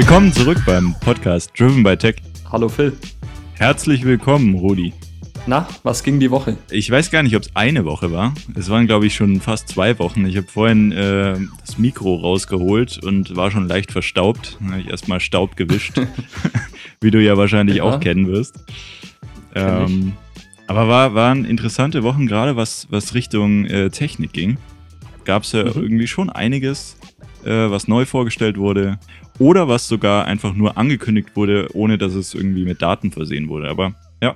Willkommen zurück beim Podcast Driven by Tech. Hallo Phil. Herzlich willkommen, Rudi. Na, was ging die Woche? Ich weiß gar nicht, ob es eine Woche war. Es waren, glaube ich, schon fast zwei Wochen. Ich habe vorhin äh, das Mikro rausgeholt und war schon leicht verstaubt. Da habe ich erstmal Staub gewischt, wie du ja wahrscheinlich ja. auch kennen wirst. Ähm, aber war, waren interessante Wochen, gerade was, was Richtung äh, Technik ging. Gab es ja mhm. irgendwie schon einiges, äh, was neu vorgestellt wurde oder was sogar einfach nur angekündigt wurde, ohne dass es irgendwie mit Daten versehen wurde. Aber ja,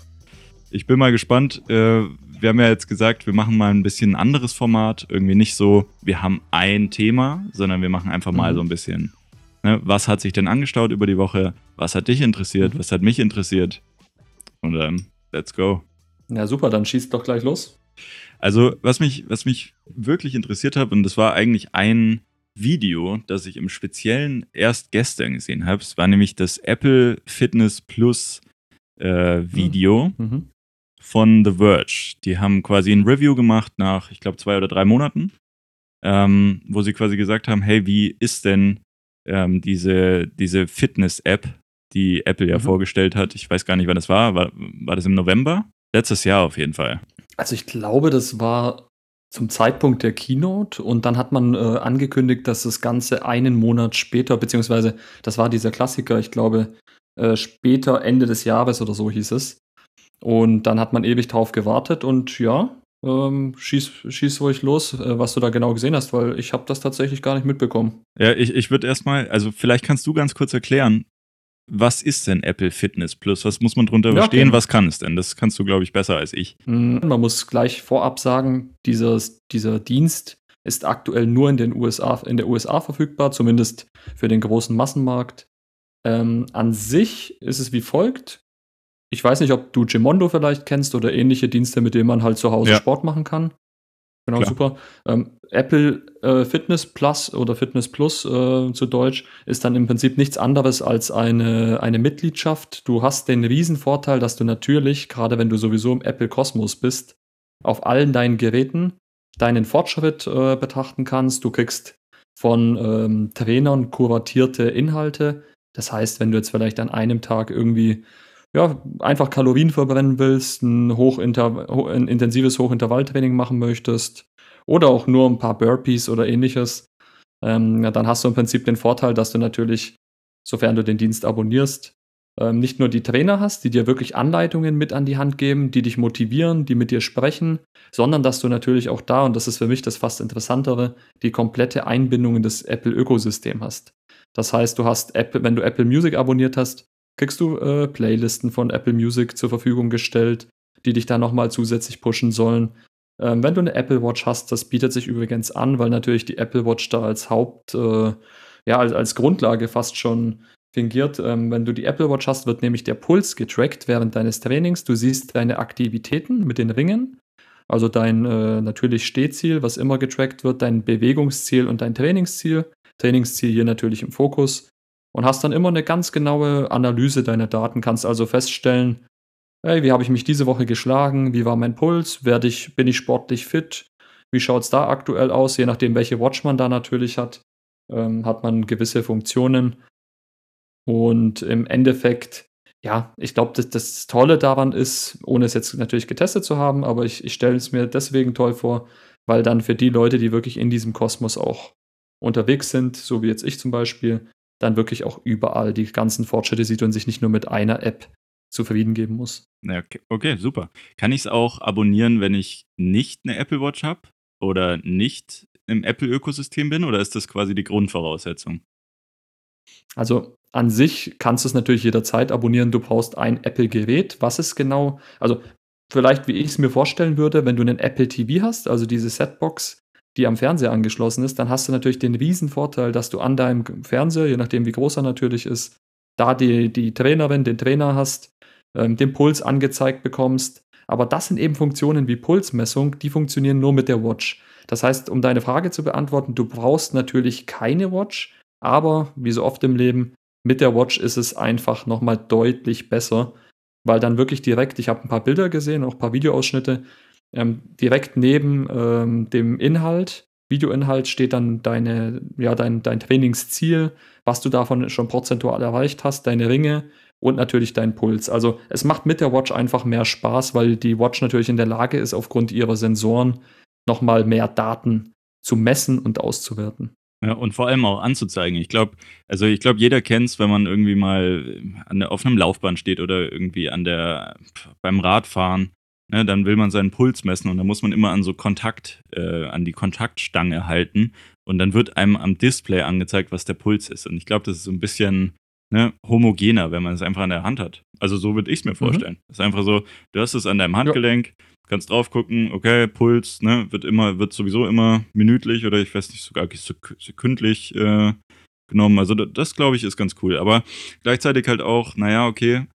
ich bin mal gespannt. Äh, wir haben ja jetzt gesagt, wir machen mal ein bisschen ein anderes Format. Irgendwie nicht so, wir haben ein Thema, sondern wir machen einfach mal mhm. so ein bisschen, ne, was hat sich denn angestaut über die Woche? Was hat dich interessiert? Mhm. Was hat mich interessiert? Und ähm, let's go. Ja, super, dann schießt doch gleich los. Also, was mich, was mich wirklich interessiert hat, und das war eigentlich ein Video, das ich im Speziellen erst gestern gesehen habe. Es war nämlich das Apple Fitness Plus äh, Video mhm. mhm. von The Verge. Die haben quasi ein Review gemacht nach, ich glaube, zwei oder drei Monaten, ähm, wo sie quasi gesagt haben: Hey, wie ist denn ähm, diese, diese Fitness-App, die Apple ja mhm. vorgestellt hat? Ich weiß gar nicht, wann das war. war. War das im November? Letztes Jahr auf jeden Fall. Also ich glaube, das war zum Zeitpunkt der Keynote und dann hat man äh, angekündigt, dass das Ganze einen Monat später, beziehungsweise das war dieser Klassiker, ich glaube, äh, später Ende des Jahres oder so hieß es. Und dann hat man ewig drauf gewartet und ja, ähm, schieß, schieß ruhig los, äh, was du da genau gesehen hast, weil ich habe das tatsächlich gar nicht mitbekommen. Ja, ich, ich würde erstmal, also vielleicht kannst du ganz kurz erklären, was ist denn Apple Fitness Plus? Was muss man darunter ja, verstehen? Okay. Was kann es denn? Das kannst du, glaube ich, besser als ich. Hm, man muss gleich vorab sagen, dieses, dieser Dienst ist aktuell nur in den USA, in der USA verfügbar, zumindest für den großen Massenmarkt. Ähm, an sich ist es wie folgt. Ich weiß nicht, ob du Gemondo vielleicht kennst oder ähnliche Dienste, mit denen man halt zu Hause ja. Sport machen kann. Genau, Klar. super. Ähm, Apple äh, Fitness Plus oder Fitness Plus äh, zu Deutsch ist dann im Prinzip nichts anderes als eine, eine Mitgliedschaft. Du hast den Riesenvorteil, dass du natürlich, gerade wenn du sowieso im Apple Kosmos bist, auf allen deinen Geräten deinen Fortschritt äh, betrachten kannst. Du kriegst von ähm, Trainern kuratierte Inhalte. Das heißt, wenn du jetzt vielleicht an einem Tag irgendwie ja, einfach Kalorien verbrennen willst, ein, Hochinter ein intensives Hochintervalltraining machen möchtest oder auch nur ein paar Burpees oder ähnliches, ähm, dann hast du im Prinzip den Vorteil, dass du natürlich, sofern du den Dienst abonnierst, ähm, nicht nur die Trainer hast, die dir wirklich Anleitungen mit an die Hand geben, die dich motivieren, die mit dir sprechen, sondern dass du natürlich auch da, und das ist für mich das fast interessantere, die komplette Einbindung in das Apple-Ökosystem hast. Das heißt, du hast Apple, wenn du Apple Music abonniert hast, kriegst du äh, Playlisten von Apple Music zur Verfügung gestellt, die dich da nochmal zusätzlich pushen sollen. Ähm, wenn du eine Apple Watch hast, das bietet sich übrigens an, weil natürlich die Apple Watch da als Haupt, äh, ja, als, als Grundlage fast schon fingiert. Ähm, wenn du die Apple Watch hast, wird nämlich der Puls getrackt während deines Trainings. Du siehst deine Aktivitäten mit den Ringen, also dein äh, natürlich Stehziel, was immer getrackt wird, dein Bewegungsziel und dein Trainingsziel. Trainingsziel hier natürlich im Fokus und hast dann immer eine ganz genaue Analyse deiner Daten, kannst also feststellen, hey, wie habe ich mich diese Woche geschlagen, wie war mein Puls, werde ich, bin ich sportlich fit, wie schaut es da aktuell aus, je nachdem, welche Watch man da natürlich hat, ähm, hat man gewisse Funktionen. Und im Endeffekt, ja, ich glaube, das, das, Tolle daran ist, ohne es jetzt natürlich getestet zu haben, aber ich, ich stelle es mir deswegen toll vor, weil dann für die Leute, die wirklich in diesem Kosmos auch unterwegs sind, so wie jetzt ich zum Beispiel, dann wirklich auch überall die ganzen Fortschritte sieht und sich nicht nur mit einer App zufrieden geben muss. okay, okay, super. Kann ich es auch abonnieren, wenn ich nicht eine Apple Watch habe oder nicht im Apple-Ökosystem bin oder ist das quasi die Grundvoraussetzung? Also an sich kannst du es natürlich jederzeit abonnieren. Du brauchst ein Apple-Gerät. Was ist genau, also vielleicht wie ich es mir vorstellen würde, wenn du einen Apple TV hast, also diese Setbox, die am Fernseher angeschlossen ist, dann hast du natürlich den riesen Vorteil, dass du an deinem Fernseher, je nachdem wie groß er natürlich ist, da die, die Trainerin, den Trainer hast, ähm, den Puls angezeigt bekommst. Aber das sind eben Funktionen wie Pulsmessung, die funktionieren nur mit der Watch. Das heißt, um deine Frage zu beantworten, du brauchst natürlich keine Watch, aber wie so oft im Leben, mit der Watch ist es einfach nochmal deutlich besser, weil dann wirklich direkt, ich habe ein paar Bilder gesehen, auch ein paar Videoausschnitte, ähm, direkt neben ähm, dem Inhalt, Videoinhalt steht dann deine, ja, dein, dein Trainingsziel, was du davon schon prozentual erreicht hast, deine Ringe und natürlich dein Puls. Also es macht mit der Watch einfach mehr Spaß, weil die Watch natürlich in der Lage ist, aufgrund ihrer Sensoren nochmal mehr Daten zu messen und auszuwerten. Ja, und vor allem auch anzuzeigen. Ich glaube, also ich glaube, jeder kennt es, wenn man irgendwie mal an auf einem Laufband steht oder irgendwie an der beim Radfahren. Ne, dann will man seinen Puls messen und dann muss man immer an so Kontakt, äh, an die Kontaktstange halten und dann wird einem am Display angezeigt, was der Puls ist. Und ich glaube, das ist so ein bisschen ne, homogener, wenn man es einfach an der Hand hat. Also so würde ich es mir mhm. vorstellen. Es mhm. ist einfach so, du hast es an deinem Handgelenk, ja kannst drauf gucken, okay, Puls, ne, wird immer, wird sowieso immer minütlich oder ich weiß nicht, sogar sekündlich äh, genommen. Also das, glaube ich, ist ganz cool. Aber gleichzeitig halt auch, naja, okay,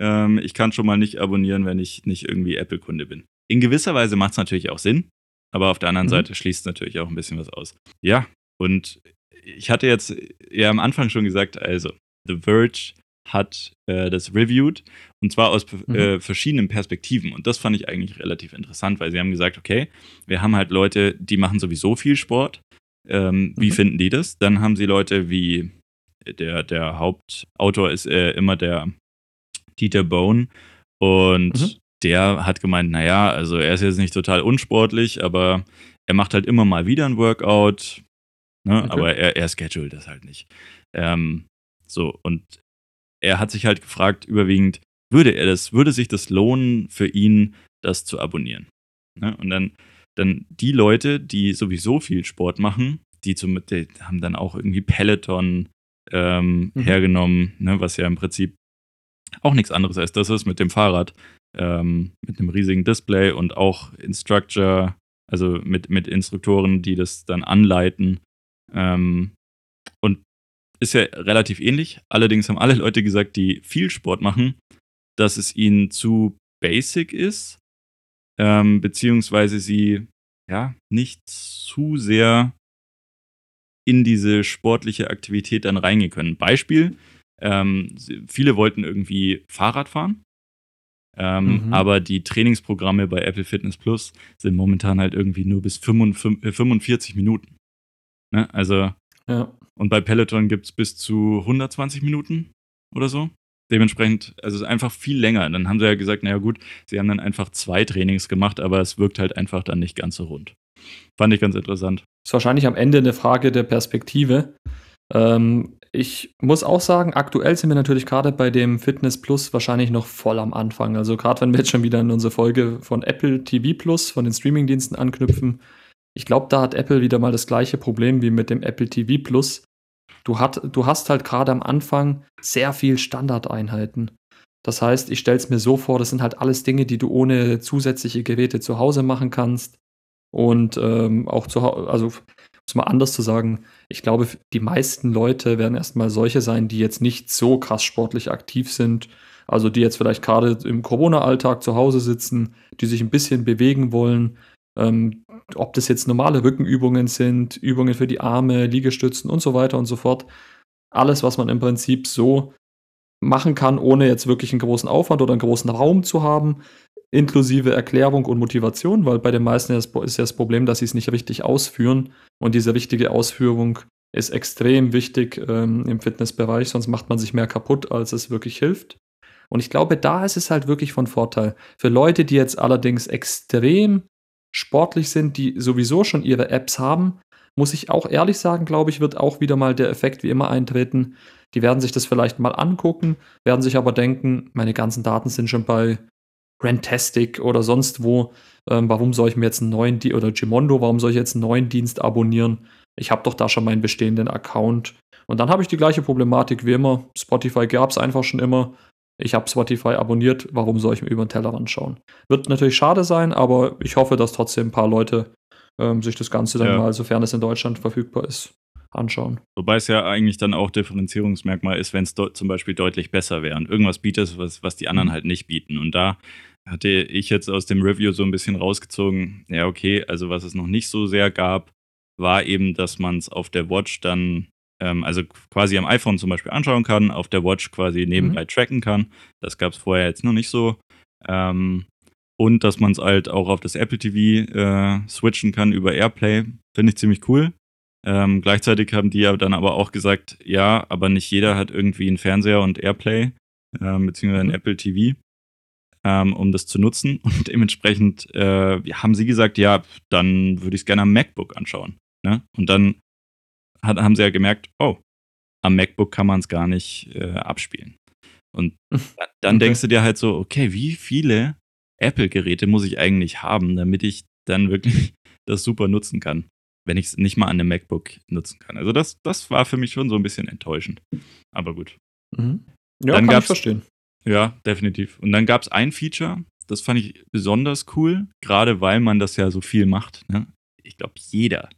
ähm, ich kann schon mal nicht abonnieren, wenn ich nicht irgendwie Apple-Kunde bin. In gewisser Weise macht es natürlich auch Sinn, aber auf der anderen mhm. Seite schließt natürlich auch ein bisschen was aus. Ja, und ich hatte jetzt ja am Anfang schon gesagt, also The Verge hat äh, das reviewed und zwar aus mhm. äh, verschiedenen Perspektiven. Und das fand ich eigentlich relativ interessant, weil sie haben gesagt, okay, wir haben halt Leute, die machen sowieso viel Sport. Ähm, wie mhm. finden die das? Dann haben sie Leute wie der, der Hauptautor ist äh, immer der Dieter Bone und mhm. der hat gemeint, naja, also er ist jetzt nicht total unsportlich, aber er macht halt immer mal wieder ein Workout, ne? okay. aber er, er schedult das halt nicht. Ähm, so, und er hat sich halt gefragt, überwiegend, würde er das, würde sich das lohnen für ihn, das zu abonnieren? Ne? Und dann, dann die Leute, die sowieso viel Sport machen, die, zum, die haben dann auch irgendwie Peloton ähm, mhm. hergenommen, ne? was ja im Prinzip auch nichts anderes als das ist mit dem Fahrrad, ähm, mit einem riesigen Display und auch Instructor, also mit, mit Instruktoren, die das dann anleiten. Ähm, und ist ja relativ ähnlich. Allerdings haben alle Leute gesagt, die viel Sport machen, dass es ihnen zu basic ist, ähm, beziehungsweise sie ja nicht zu sehr in diese sportliche Aktivität dann reingehen können. Beispiel, ähm, viele wollten irgendwie Fahrrad fahren, ähm, mhm. aber die Trainingsprogramme bei Apple Fitness Plus sind momentan halt irgendwie nur bis 45, 45 Minuten. Ne? Also ja. Und bei Peloton gibt es bis zu 120 Minuten oder so. Dementsprechend, also es ist einfach viel länger. Dann haben sie ja gesagt, naja gut, sie haben dann einfach zwei Trainings gemacht, aber es wirkt halt einfach dann nicht ganz so rund. Fand ich ganz interessant. Ist wahrscheinlich am Ende eine Frage der Perspektive. Ähm, ich muss auch sagen, aktuell sind wir natürlich gerade bei dem Fitness Plus wahrscheinlich noch voll am Anfang. Also gerade wenn wir jetzt schon wieder in unsere Folge von Apple TV Plus, von den Streamingdiensten anknüpfen, ich glaube, da hat Apple wieder mal das gleiche Problem wie mit dem Apple TV Plus. Du, hat, du hast halt gerade am Anfang sehr viel Standardeinheiten. Das heißt, ich stelle es mir so vor, das sind halt alles Dinge, die du ohne zusätzliche Geräte zu Hause machen kannst. Und ähm, auch zu Hause, also es mal anders zu sagen, ich glaube, die meisten Leute werden erstmal solche sein, die jetzt nicht so krass sportlich aktiv sind. Also die jetzt vielleicht gerade im Corona-Alltag zu Hause sitzen, die sich ein bisschen bewegen wollen, ähm, ob das jetzt normale Rückenübungen sind, Übungen für die Arme, Liegestützen und so weiter und so fort. Alles, was man im Prinzip so machen kann, ohne jetzt wirklich einen großen Aufwand oder einen großen Raum zu haben, inklusive Erklärung und Motivation, weil bei den meisten ist ja das Problem, dass sie es nicht richtig ausführen. Und diese richtige Ausführung ist extrem wichtig ähm, im Fitnessbereich, sonst macht man sich mehr kaputt, als es wirklich hilft. Und ich glaube, da ist es halt wirklich von Vorteil. Für Leute, die jetzt allerdings extrem sportlich sind, die sowieso schon ihre Apps haben, muss ich auch ehrlich sagen, glaube ich, wird auch wieder mal der Effekt wie immer eintreten. Die werden sich das vielleicht mal angucken, werden sich aber denken, meine ganzen Daten sind schon bei Rantastic oder sonst wo. Ähm, warum soll ich mir jetzt einen neuen Dienst oder Gimondo, warum soll ich jetzt einen neuen Dienst abonnieren? Ich habe doch da schon meinen bestehenden Account. Und dann habe ich die gleiche Problematik wie immer. Spotify gab es einfach schon immer ich habe Spotify abonniert, warum soll ich mir über den Tellerrand schauen? Wird natürlich schade sein, aber ich hoffe, dass trotzdem ein paar Leute ähm, sich das Ganze dann ja. mal, sofern es in Deutschland verfügbar ist, anschauen. Wobei es ja eigentlich dann auch Differenzierungsmerkmal ist, wenn es zum Beispiel deutlich besser wäre und irgendwas bietet, was, was die anderen mhm. halt nicht bieten. Und da hatte ich jetzt aus dem Review so ein bisschen rausgezogen, ja, okay, also was es noch nicht so sehr gab, war eben, dass man es auf der Watch dann ähm, also quasi am iPhone zum Beispiel anschauen kann, auf der Watch quasi nebenbei mhm. tracken kann. Das gab es vorher jetzt noch nicht so. Ähm, und dass man es halt auch auf das Apple TV äh, switchen kann über AirPlay. Finde ich ziemlich cool. Ähm, gleichzeitig haben die ja dann aber auch gesagt, ja, aber nicht jeder hat irgendwie einen Fernseher und AirPlay, äh, beziehungsweise ein mhm. Apple TV, ähm, um das zu nutzen. Und dementsprechend äh, haben sie gesagt, ja, dann würde ich es gerne am MacBook anschauen. Ne? Und dann hat, haben sie ja gemerkt, oh, am MacBook kann man es gar nicht äh, abspielen. Und dann okay. denkst du dir halt so, okay, wie viele Apple-Geräte muss ich eigentlich haben, damit ich dann wirklich das super nutzen kann, wenn ich es nicht mal an einem MacBook nutzen kann. Also das, das war für mich schon so ein bisschen enttäuschend. Aber gut. Mhm. Ja, dann kann ich verstehen. Ja, definitiv. Und dann gab es ein Feature, das fand ich besonders cool, gerade weil man das ja so viel macht. Ne? Ich glaube, jeder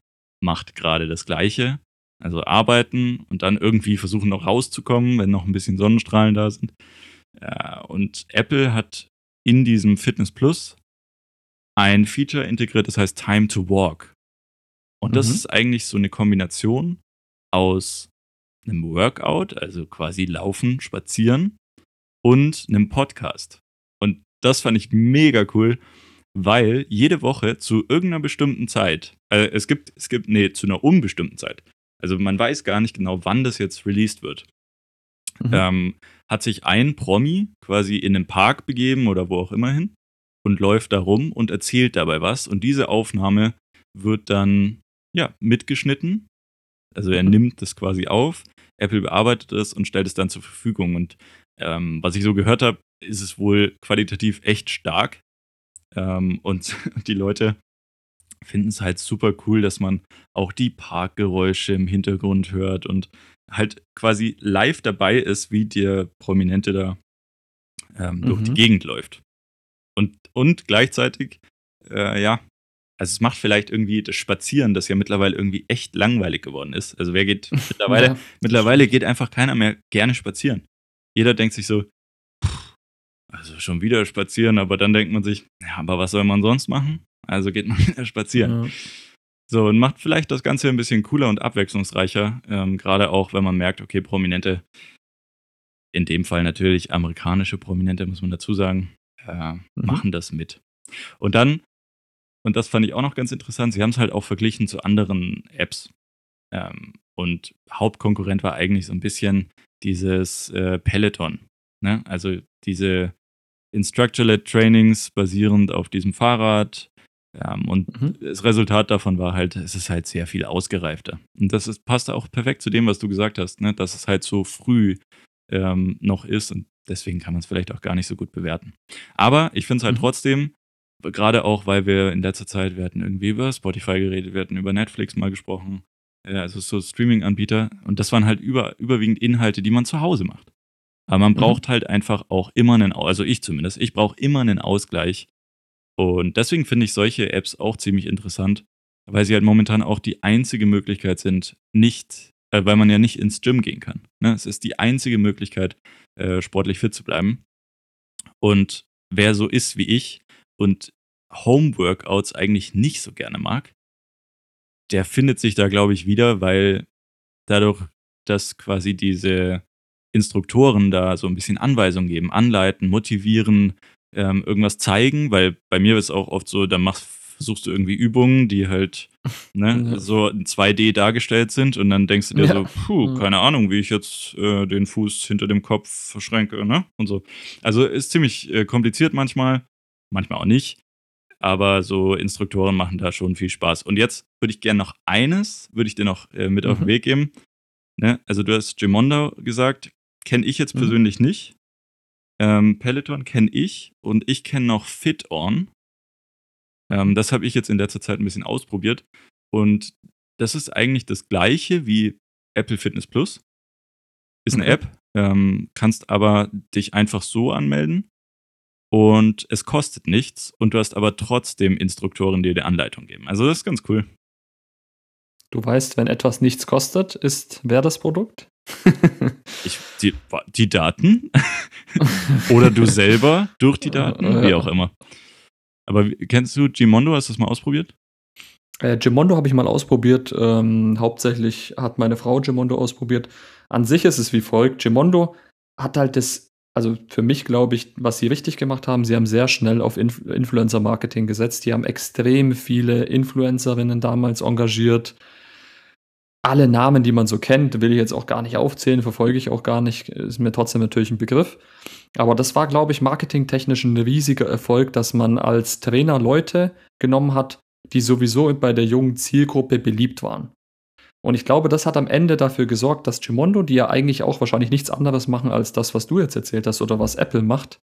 macht gerade das Gleiche. Also arbeiten und dann irgendwie versuchen noch rauszukommen, wenn noch ein bisschen Sonnenstrahlen da sind. Ja, und Apple hat in diesem Fitness Plus ein Feature integriert, das heißt Time to Walk. Und das mhm. ist eigentlich so eine Kombination aus einem Workout, also quasi Laufen, Spazieren und einem Podcast. Und das fand ich mega cool, weil jede Woche zu irgendeiner bestimmten Zeit, äh, es gibt, es gibt, nee, zu einer unbestimmten Zeit, also man weiß gar nicht genau, wann das jetzt released wird. Mhm. Ähm, hat sich ein Promi quasi in den Park begeben oder wo auch immer hin und läuft da rum und erzählt dabei was. Und diese Aufnahme wird dann ja mitgeschnitten. Also er nimmt das quasi auf, Apple bearbeitet es und stellt es dann zur Verfügung. Und ähm, was ich so gehört habe, ist es wohl qualitativ echt stark. Ähm, und die Leute finden es halt super cool, dass man auch die Parkgeräusche im Hintergrund hört und halt quasi live dabei ist, wie der Prominente da ähm, mhm. durch die mhm. Gegend läuft. Und, und gleichzeitig, äh, ja, also es macht vielleicht irgendwie das Spazieren, das ja mittlerweile irgendwie echt langweilig geworden ist. Also wer geht mittlerweile, ja. mittlerweile geht einfach keiner mehr gerne spazieren. Jeder denkt sich so, pff, also schon wieder spazieren, aber dann denkt man sich, ja, aber was soll man sonst machen? Also geht man wieder spazieren. Ja. So, und macht vielleicht das Ganze ein bisschen cooler und abwechslungsreicher. Ähm, Gerade auch, wenn man merkt, okay, Prominente, in dem Fall natürlich amerikanische Prominente, muss man dazu sagen, äh, mhm. machen das mit. Und dann, und das fand ich auch noch ganz interessant, sie haben es halt auch verglichen zu anderen Apps. Ähm, und Hauptkonkurrent war eigentlich so ein bisschen dieses äh, Peloton. Ne? Also diese Instructor-led Trainings basierend auf diesem Fahrrad, ja, und mhm. das Resultat davon war halt, es ist halt sehr viel ausgereifter. Und das ist, passt auch perfekt zu dem, was du gesagt hast, ne? dass es halt so früh ähm, noch ist und deswegen kann man es vielleicht auch gar nicht so gut bewerten. Aber ich finde es halt mhm. trotzdem, gerade auch, weil wir in letzter Zeit, wir hatten irgendwie über Spotify geredet, wir hatten über Netflix mal gesprochen, also so Streaming-Anbieter und das waren halt über, überwiegend Inhalte, die man zu Hause macht. Aber man mhm. braucht halt einfach auch immer einen, also ich zumindest, ich brauche immer einen Ausgleich und deswegen finde ich solche Apps auch ziemlich interessant, weil sie halt momentan auch die einzige Möglichkeit sind, nicht, äh, weil man ja nicht ins Gym gehen kann. Ne? Es ist die einzige Möglichkeit, äh, sportlich fit zu bleiben. Und wer so ist wie ich und Home-Workouts eigentlich nicht so gerne mag, der findet sich da, glaube ich, wieder, weil dadurch, dass quasi diese Instruktoren da so ein bisschen Anweisungen geben, anleiten, motivieren, ähm, irgendwas zeigen, weil bei mir ist es auch oft so, dann machst, versuchst du irgendwie Übungen, die halt ne, ja. so in 2D dargestellt sind und dann denkst du dir ja. so, puh, keine Ahnung, wie ich jetzt äh, den Fuß hinter dem Kopf verschränke, ne? Und so. Also ist ziemlich äh, kompliziert manchmal, manchmal auch nicht. Aber so Instruktoren machen da schon viel Spaß. Und jetzt würde ich gerne noch eines, würde ich dir noch äh, mit mhm. auf den mhm. Weg geben. Ne? Also du hast Gemondo gesagt, kenne ich jetzt mhm. persönlich nicht. Ähm, Peloton kenne ich und ich kenne noch FitOn. Ähm, das habe ich jetzt in letzter Zeit ein bisschen ausprobiert. Und das ist eigentlich das gleiche wie Apple Fitness Plus. Ist eine okay. App, ähm, kannst aber dich einfach so anmelden und es kostet nichts und du hast aber trotzdem Instruktoren, die dir Anleitung geben. Also das ist ganz cool. Du weißt, wenn etwas nichts kostet, ist wer das Produkt? ich, die, die Daten? Oder du selber durch die Daten? Wie auch immer. Aber kennst du Gimondo? Hast du das mal ausprobiert? Äh, Gimondo habe ich mal ausprobiert. Ähm, hauptsächlich hat meine Frau Gimondo ausprobiert. An sich ist es wie folgt: Gimondo hat halt das also für mich glaube ich, was sie richtig gemacht haben, sie haben sehr schnell auf Inf Influencer-Marketing gesetzt. Die haben extrem viele Influencerinnen damals engagiert. Alle Namen, die man so kennt, will ich jetzt auch gar nicht aufzählen, verfolge ich auch gar nicht, ist mir trotzdem natürlich ein Begriff. Aber das war, glaube ich, marketingtechnisch ein riesiger Erfolg, dass man als Trainer Leute genommen hat, die sowieso bei der jungen Zielgruppe beliebt waren. Und ich glaube, das hat am Ende dafür gesorgt, dass Gimondo, die ja eigentlich auch wahrscheinlich nichts anderes machen als das, was du jetzt erzählt hast oder was Apple macht,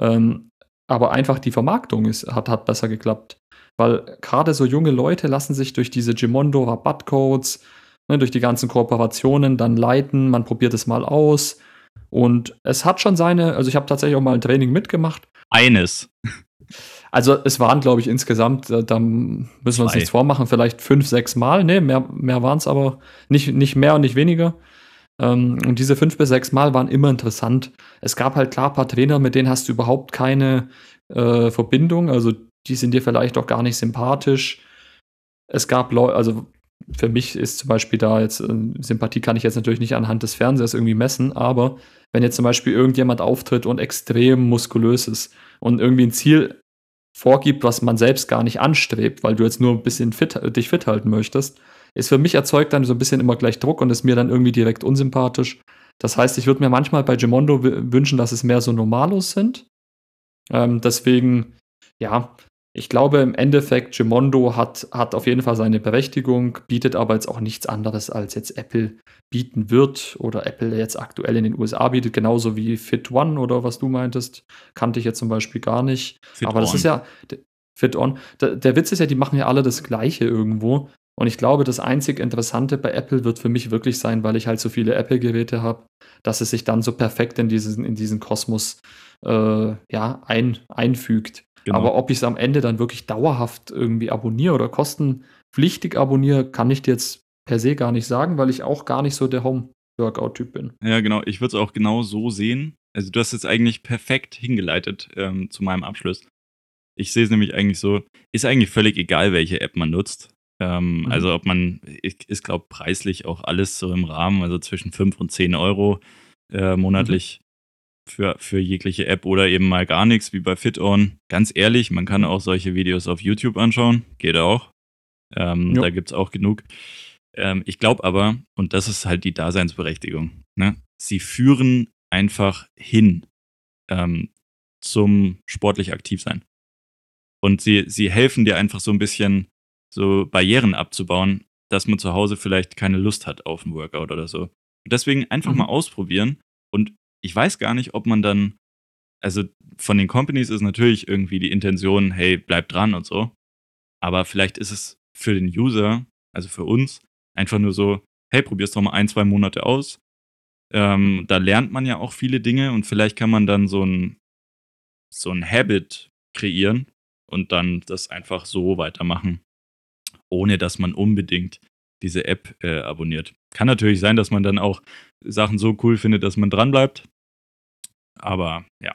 ähm, aber einfach die Vermarktung ist, hat, hat besser geklappt. Weil gerade so junge Leute lassen sich durch diese Gimondo Rabattcodes, ne, durch die ganzen Kooperationen dann leiten, man probiert es mal aus. Und es hat schon seine, also ich habe tatsächlich auch mal ein Training mitgemacht. Eines. Also es waren, glaube ich, insgesamt, äh, da müssen wir uns nichts vormachen, vielleicht fünf, sechs Mal. Nee, mehr, mehr waren es aber nicht, nicht mehr und nicht weniger. Ähm, und diese fünf bis sechs Mal waren immer interessant. Es gab halt klar ein paar Trainer, mit denen hast du überhaupt keine äh, Verbindung. Also die sind dir vielleicht auch gar nicht sympathisch. Es gab Leute, also für mich ist zum Beispiel da jetzt, äh, Sympathie kann ich jetzt natürlich nicht anhand des Fernsehers irgendwie messen, aber wenn jetzt zum Beispiel irgendjemand auftritt und extrem muskulös ist und irgendwie ein Ziel vorgibt, was man selbst gar nicht anstrebt, weil du jetzt nur ein bisschen fit, dich fit halten möchtest, ist für mich erzeugt dann so ein bisschen immer gleich Druck und ist mir dann irgendwie direkt unsympathisch. Das heißt, ich würde mir manchmal bei Gemondo wünschen, dass es mehr so Normalos sind. Ähm, deswegen, ja, ich glaube im Endeffekt, Gemondo hat, hat auf jeden Fall seine Berechtigung, bietet aber jetzt auch nichts anderes, als jetzt Apple bieten wird oder Apple jetzt aktuell in den USA bietet, genauso wie Fit One oder was du meintest, kannte ich jetzt zum Beispiel gar nicht. Fit aber on. das ist ja Fit On. Der, der Witz ist ja, die machen ja alle das Gleiche irgendwo. Und ich glaube, das einzig Interessante bei Apple wird für mich wirklich sein, weil ich halt so viele Apple-Geräte habe, dass es sich dann so perfekt in diesen, in diesen Kosmos äh, ja, ein, einfügt. Genau. Aber ob ich es am Ende dann wirklich dauerhaft irgendwie abonniere oder kostenpflichtig abonniere, kann ich dir jetzt per se gar nicht sagen, weil ich auch gar nicht so der Home-Workout-Typ bin. Ja, genau. Ich würde es auch genau so sehen. Also du hast es eigentlich perfekt hingeleitet ähm, zu meinem Abschluss. Ich sehe es nämlich eigentlich so, ist eigentlich völlig egal, welche App man nutzt. Ähm, mhm. Also ob man, ist glaube preislich auch alles so im Rahmen, also zwischen 5 und 10 Euro äh, monatlich für, für jegliche App oder eben mal gar nichts, wie bei FitOn. Ganz ehrlich, man kann auch solche Videos auf YouTube anschauen, geht auch. Ähm, da gibt es auch genug. Ähm, ich glaube aber, und das ist halt die Daseinsberechtigung, ne? sie führen einfach hin ähm, zum sportlich aktiv sein. Und sie, sie helfen dir einfach so ein bisschen so Barrieren abzubauen, dass man zu Hause vielleicht keine Lust hat auf ein Workout oder so. Und deswegen einfach mhm. mal ausprobieren und ich weiß gar nicht, ob man dann, also von den Companies ist natürlich irgendwie die Intention, hey, bleib dran und so. Aber vielleicht ist es für den User, also für uns, einfach nur so, hey, probier's doch mal ein, zwei Monate aus. Ähm, da lernt man ja auch viele Dinge und vielleicht kann man dann so ein, so ein Habit kreieren und dann das einfach so weitermachen, ohne dass man unbedingt diese App äh, abonniert. Kann natürlich sein, dass man dann auch Sachen so cool findet, dass man dranbleibt. Aber ja,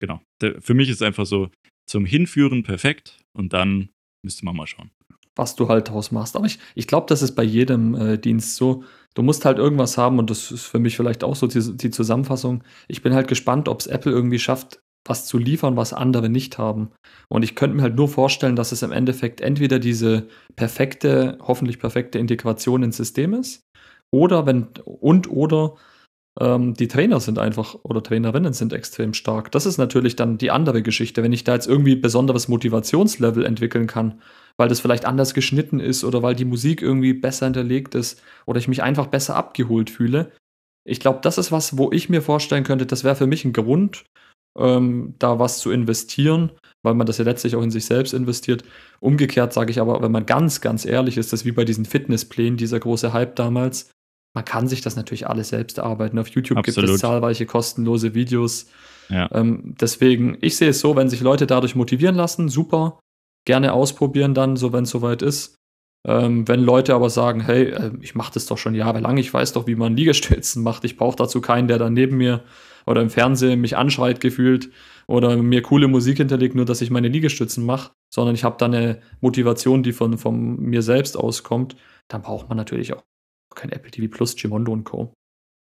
genau. Für mich ist einfach so zum Hinführen perfekt und dann müsste man mal schauen. Was du halt daraus machst. Aber ich, ich glaube, das ist bei jedem äh, Dienst so. Du musst halt irgendwas haben und das ist für mich vielleicht auch so die, die Zusammenfassung. Ich bin halt gespannt, ob es Apple irgendwie schafft, was zu liefern, was andere nicht haben. Und ich könnte mir halt nur vorstellen, dass es im Endeffekt entweder diese perfekte, hoffentlich perfekte Integration ins System ist, oder wenn, und oder ähm, die Trainer sind einfach oder Trainerinnen sind extrem stark. Das ist natürlich dann die andere Geschichte. Wenn ich da jetzt irgendwie besonderes Motivationslevel entwickeln kann, weil das vielleicht anders geschnitten ist oder weil die Musik irgendwie besser hinterlegt ist oder ich mich einfach besser abgeholt fühle. Ich glaube, das ist was, wo ich mir vorstellen könnte, das wäre für mich ein Grund, ähm, da was zu investieren, weil man das ja letztlich auch in sich selbst investiert. Umgekehrt sage ich aber, wenn man ganz, ganz ehrlich ist, das wie bei diesen Fitnessplänen, dieser große Hype damals, man kann sich das natürlich alles selbst erarbeiten. Auf YouTube Absolut. gibt es zahlreiche kostenlose Videos. Ja. Ähm, deswegen, ich sehe es so, wenn sich Leute dadurch motivieren lassen, super. Gerne ausprobieren dann, so wenn es soweit ist. Ähm, wenn Leute aber sagen, hey, äh, ich mache das doch schon jahrelang, ich weiß doch, wie man Liegestützen macht, ich brauche dazu keinen, der dann neben mir oder im Fernsehen mich anschreit gefühlt oder mir coole Musik hinterlegt, nur dass ich meine Liegestützen mache, sondern ich habe da eine Motivation, die von, von mir selbst auskommt, dann braucht man natürlich auch kein Apple TV Plus, Gimondo und Co.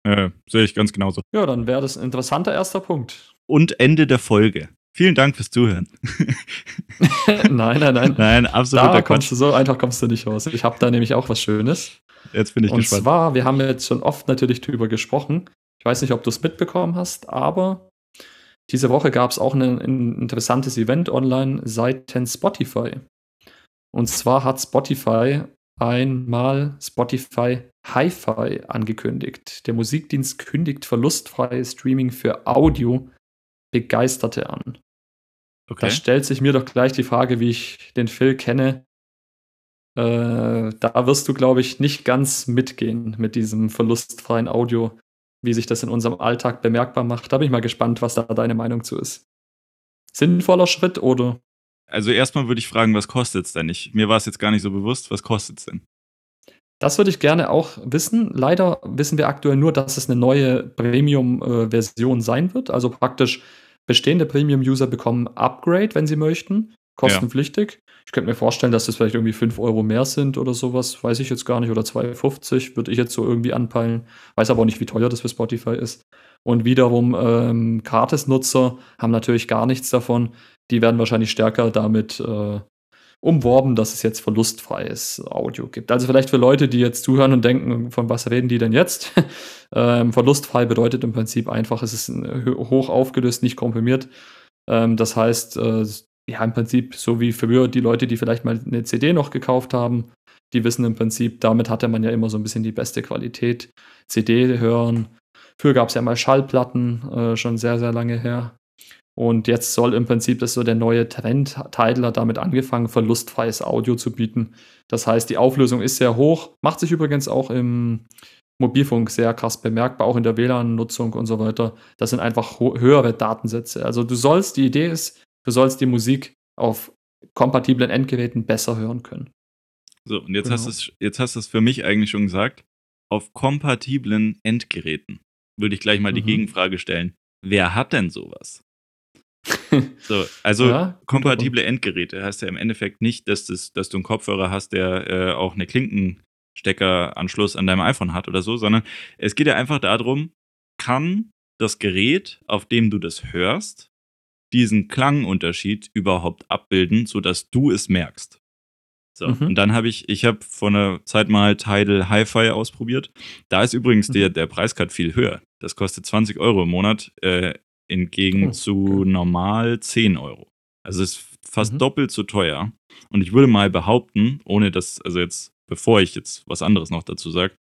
Äh, sehe ich ganz genauso. Ja, dann wäre das ein interessanter erster Punkt. Und Ende der Folge. Vielen Dank fürs Zuhören. nein, nein, nein. Nein, absoluter da kommst du so einfach kommst du nicht raus. Ich habe da nämlich auch was Schönes. Jetzt bin ich Und gespannt. zwar, wir haben jetzt schon oft natürlich drüber gesprochen. Ich weiß nicht, ob du es mitbekommen hast, aber diese Woche gab es auch ein, ein interessantes Event online seitens Spotify. Und zwar hat Spotify einmal Spotify Hi-Fi angekündigt. Der Musikdienst kündigt verlustfreies Streaming für Audio Begeisterte an. okay. Da stellt sich mir doch gleich die Frage, wie ich den Phil kenne. Äh, da wirst du, glaube ich, nicht ganz mitgehen mit diesem verlustfreien Audio, wie sich das in unserem Alltag bemerkbar macht. Da bin ich mal gespannt, was da deine Meinung zu ist. Sinnvoller Schritt oder? Also erstmal würde ich fragen, was kostet es denn? Ich, mir war es jetzt gar nicht so bewusst, was kostet es denn? Das würde ich gerne auch wissen. Leider wissen wir aktuell nur, dass es eine neue Premium-Version sein wird. Also praktisch bestehende Premium-User bekommen Upgrade, wenn sie möchten. Kostenpflichtig. Ich könnte mir vorstellen, dass das vielleicht irgendwie 5 Euro mehr sind oder sowas. Weiß ich jetzt gar nicht. Oder 2,50 würde ich jetzt so irgendwie anpeilen. Weiß aber auch nicht, wie teuer das für Spotify ist. Und wiederum ähm, Gratis-Nutzer haben natürlich gar nichts davon. Die werden wahrscheinlich stärker damit äh, umworben, dass es jetzt verlustfreies Audio gibt. Also vielleicht für Leute, die jetzt zuhören und denken, von was reden die denn jetzt? ähm, verlustfrei bedeutet im Prinzip einfach, es ist hoch aufgelöst, nicht komprimiert. Ähm, das heißt, äh, ja, im Prinzip so wie früher die Leute, die vielleicht mal eine CD noch gekauft haben, die wissen im Prinzip, damit hatte man ja immer so ein bisschen die beste Qualität. CD hören. Früher gab es ja mal Schallplatten, äh, schon sehr, sehr lange her. Und jetzt soll im Prinzip das so der neue Trend, Tidal damit angefangen, verlustfreies Audio zu bieten. Das heißt, die Auflösung ist sehr hoch, macht sich übrigens auch im Mobilfunk sehr krass bemerkbar, auch in der WLAN-Nutzung und so weiter. Das sind einfach höhere Datensätze. Also du sollst, die Idee ist, du sollst die Musik auf kompatiblen Endgeräten besser hören können. So, und jetzt Genau. hast du es, jetzt hast du es für mich eigentlich schon gesagt. Auf kompatiblen Endgeräten würde ich gleich mal die Mhm. Gegenfrage stellen. Wer hat denn sowas? So, also Ja, kompatible Endgeräte heißt ja im Endeffekt nicht, dass, das, dass du einen Kopfhörer hast, der äh, auch eine Klinkensteckeranschluss an deinem iPhone hat oder so, sondern es geht ja einfach darum, kann das Gerät, auf dem du das hörst, diesen Klangunterschied überhaupt abbilden, sodass du es merkst. So, Mhm. und dann habe ich, ich habe vor einer Zeit mal Tidal Hi-Fi ausprobiert. Da ist übrigens Mhm. der, der Preiscard viel höher. Das kostet 20 Euro im Monat, äh, entgegen Oh, zu okay. normal 10 Euro. Also es ist fast Mhm. doppelt so teuer. Und ich würde mal behaupten, ohne dass, also jetzt, bevor ich jetzt was anderes noch dazu sage,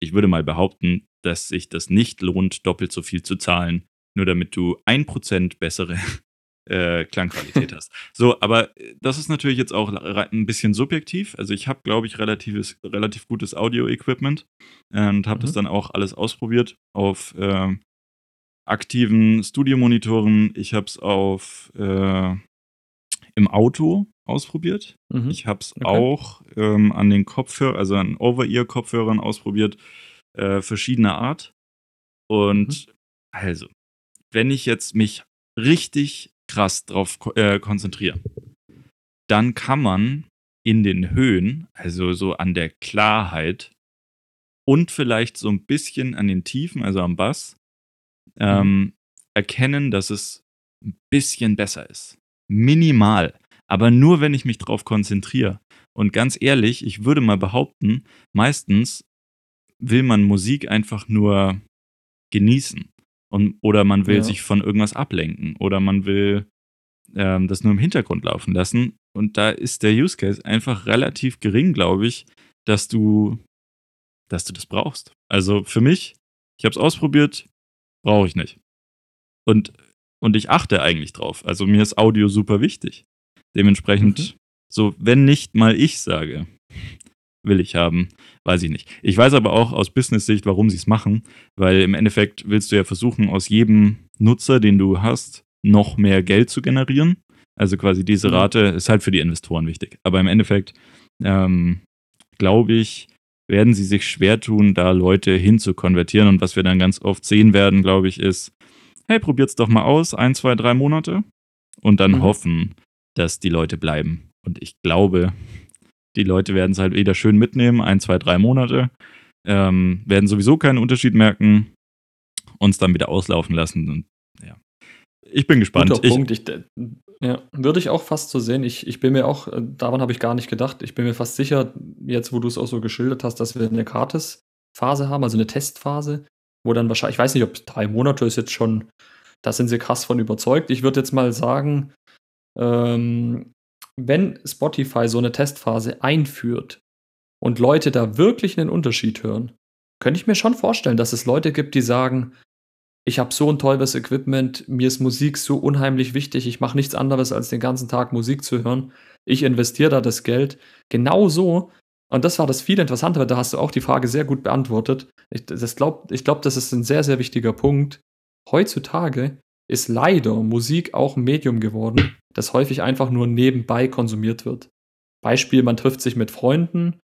ich würde mal behaupten, dass sich das nicht lohnt, doppelt so viel zu zahlen, nur damit du 1% bessere äh, Klangqualität hast. So, aber äh, das ist natürlich jetzt auch ein bisschen subjektiv. Also ich habe, glaube ich, relatives, relativ gutes Audio-Equipment äh, und habe das Mhm. dann auch alles ausprobiert auf ähm, aktiven Studiomonitoren. Ich habe es auf äh, im Auto ausprobiert. Mhm. Ich habe es Okay. auch ähm, an den Kopfhörern, also an Over-Ear-Kopfhörern ausprobiert, äh, verschiedener Art. Und Mhm. also, wenn ich jetzt mich richtig krass drauf ko äh, konzentriere, dann kann man in den Höhen, also so an der Klarheit und vielleicht so ein bisschen an den Tiefen, also am Bass, ähm, erkennen, dass es ein bisschen besser ist. Minimal. Aber nur, wenn ich mich drauf konzentriere. Und ganz ehrlich, ich würde mal behaupten, meistens will man Musik einfach nur genießen. Und, oder man will Ja. sich von irgendwas ablenken. Oder man will ähm, das nur im Hintergrund laufen lassen. Und da ist der Use Case einfach relativ gering, glaube ich, dass du, dass du das brauchst. Also für mich, ich habe es ausprobiert, brauche ich nicht. Und, und ich achte eigentlich drauf. Also mir ist Audio super wichtig. Dementsprechend, Mhm. so, wenn nicht mal ich sage, will ich haben, weiß ich nicht. Ich weiß aber auch aus Business-Sicht, warum sie es machen, weil im Endeffekt willst du ja versuchen, aus jedem Nutzer, den du hast, noch mehr Geld zu generieren. Also quasi diese Mhm. Rate ist halt für die Investoren wichtig. Aber im Endeffekt, ähm, glaube ich, werden sie sich schwer tun, da Leute hin zu konvertieren. Und was wir dann ganz oft sehen werden, glaube ich, ist, hey, probiert's doch mal aus, ein, zwei, drei Monate und dann Mhm. hoffen, dass die Leute bleiben. Und ich glaube, die Leute werden es halt wieder schön mitnehmen, ein, zwei, drei Monate. ähm, werden sowieso keinen Unterschied merken, uns dann wieder auslaufen lassen. Und ja, ich bin gespannt. Guter Punkt. Ich, ja, würde ich auch fast so sehen. Ich, ich bin mir auch, äh, daran habe ich gar nicht gedacht. Ich bin mir fast sicher, jetzt wo du es auch so geschildert hast, dass wir eine Gratis-Phase haben, also eine Testphase, wo dann wahrscheinlich, ich weiß nicht, ob drei Monate ist jetzt schon, da sind sie krass von überzeugt. Ich würde jetzt mal sagen, ähm, wenn Spotify so eine Testphase einführt und Leute da wirklich einen Unterschied hören, könnte ich mir schon vorstellen, dass es Leute gibt, die sagen, ich habe so ein tolles Equipment, mir ist Musik so unheimlich wichtig, ich mache nichts anderes, als den ganzen Tag Musik zu hören. Ich investiere da das Geld. Genau so. Und das war das viel Interessantere, da hast du auch die Frage sehr gut beantwortet. Ich, glaub, glaube, das ist ein sehr, sehr wichtiger Punkt. Heutzutage ist leider Musik auch ein Medium geworden, das häufig einfach nur nebenbei konsumiert wird. Beispiel, man trifft sich mit Freunden,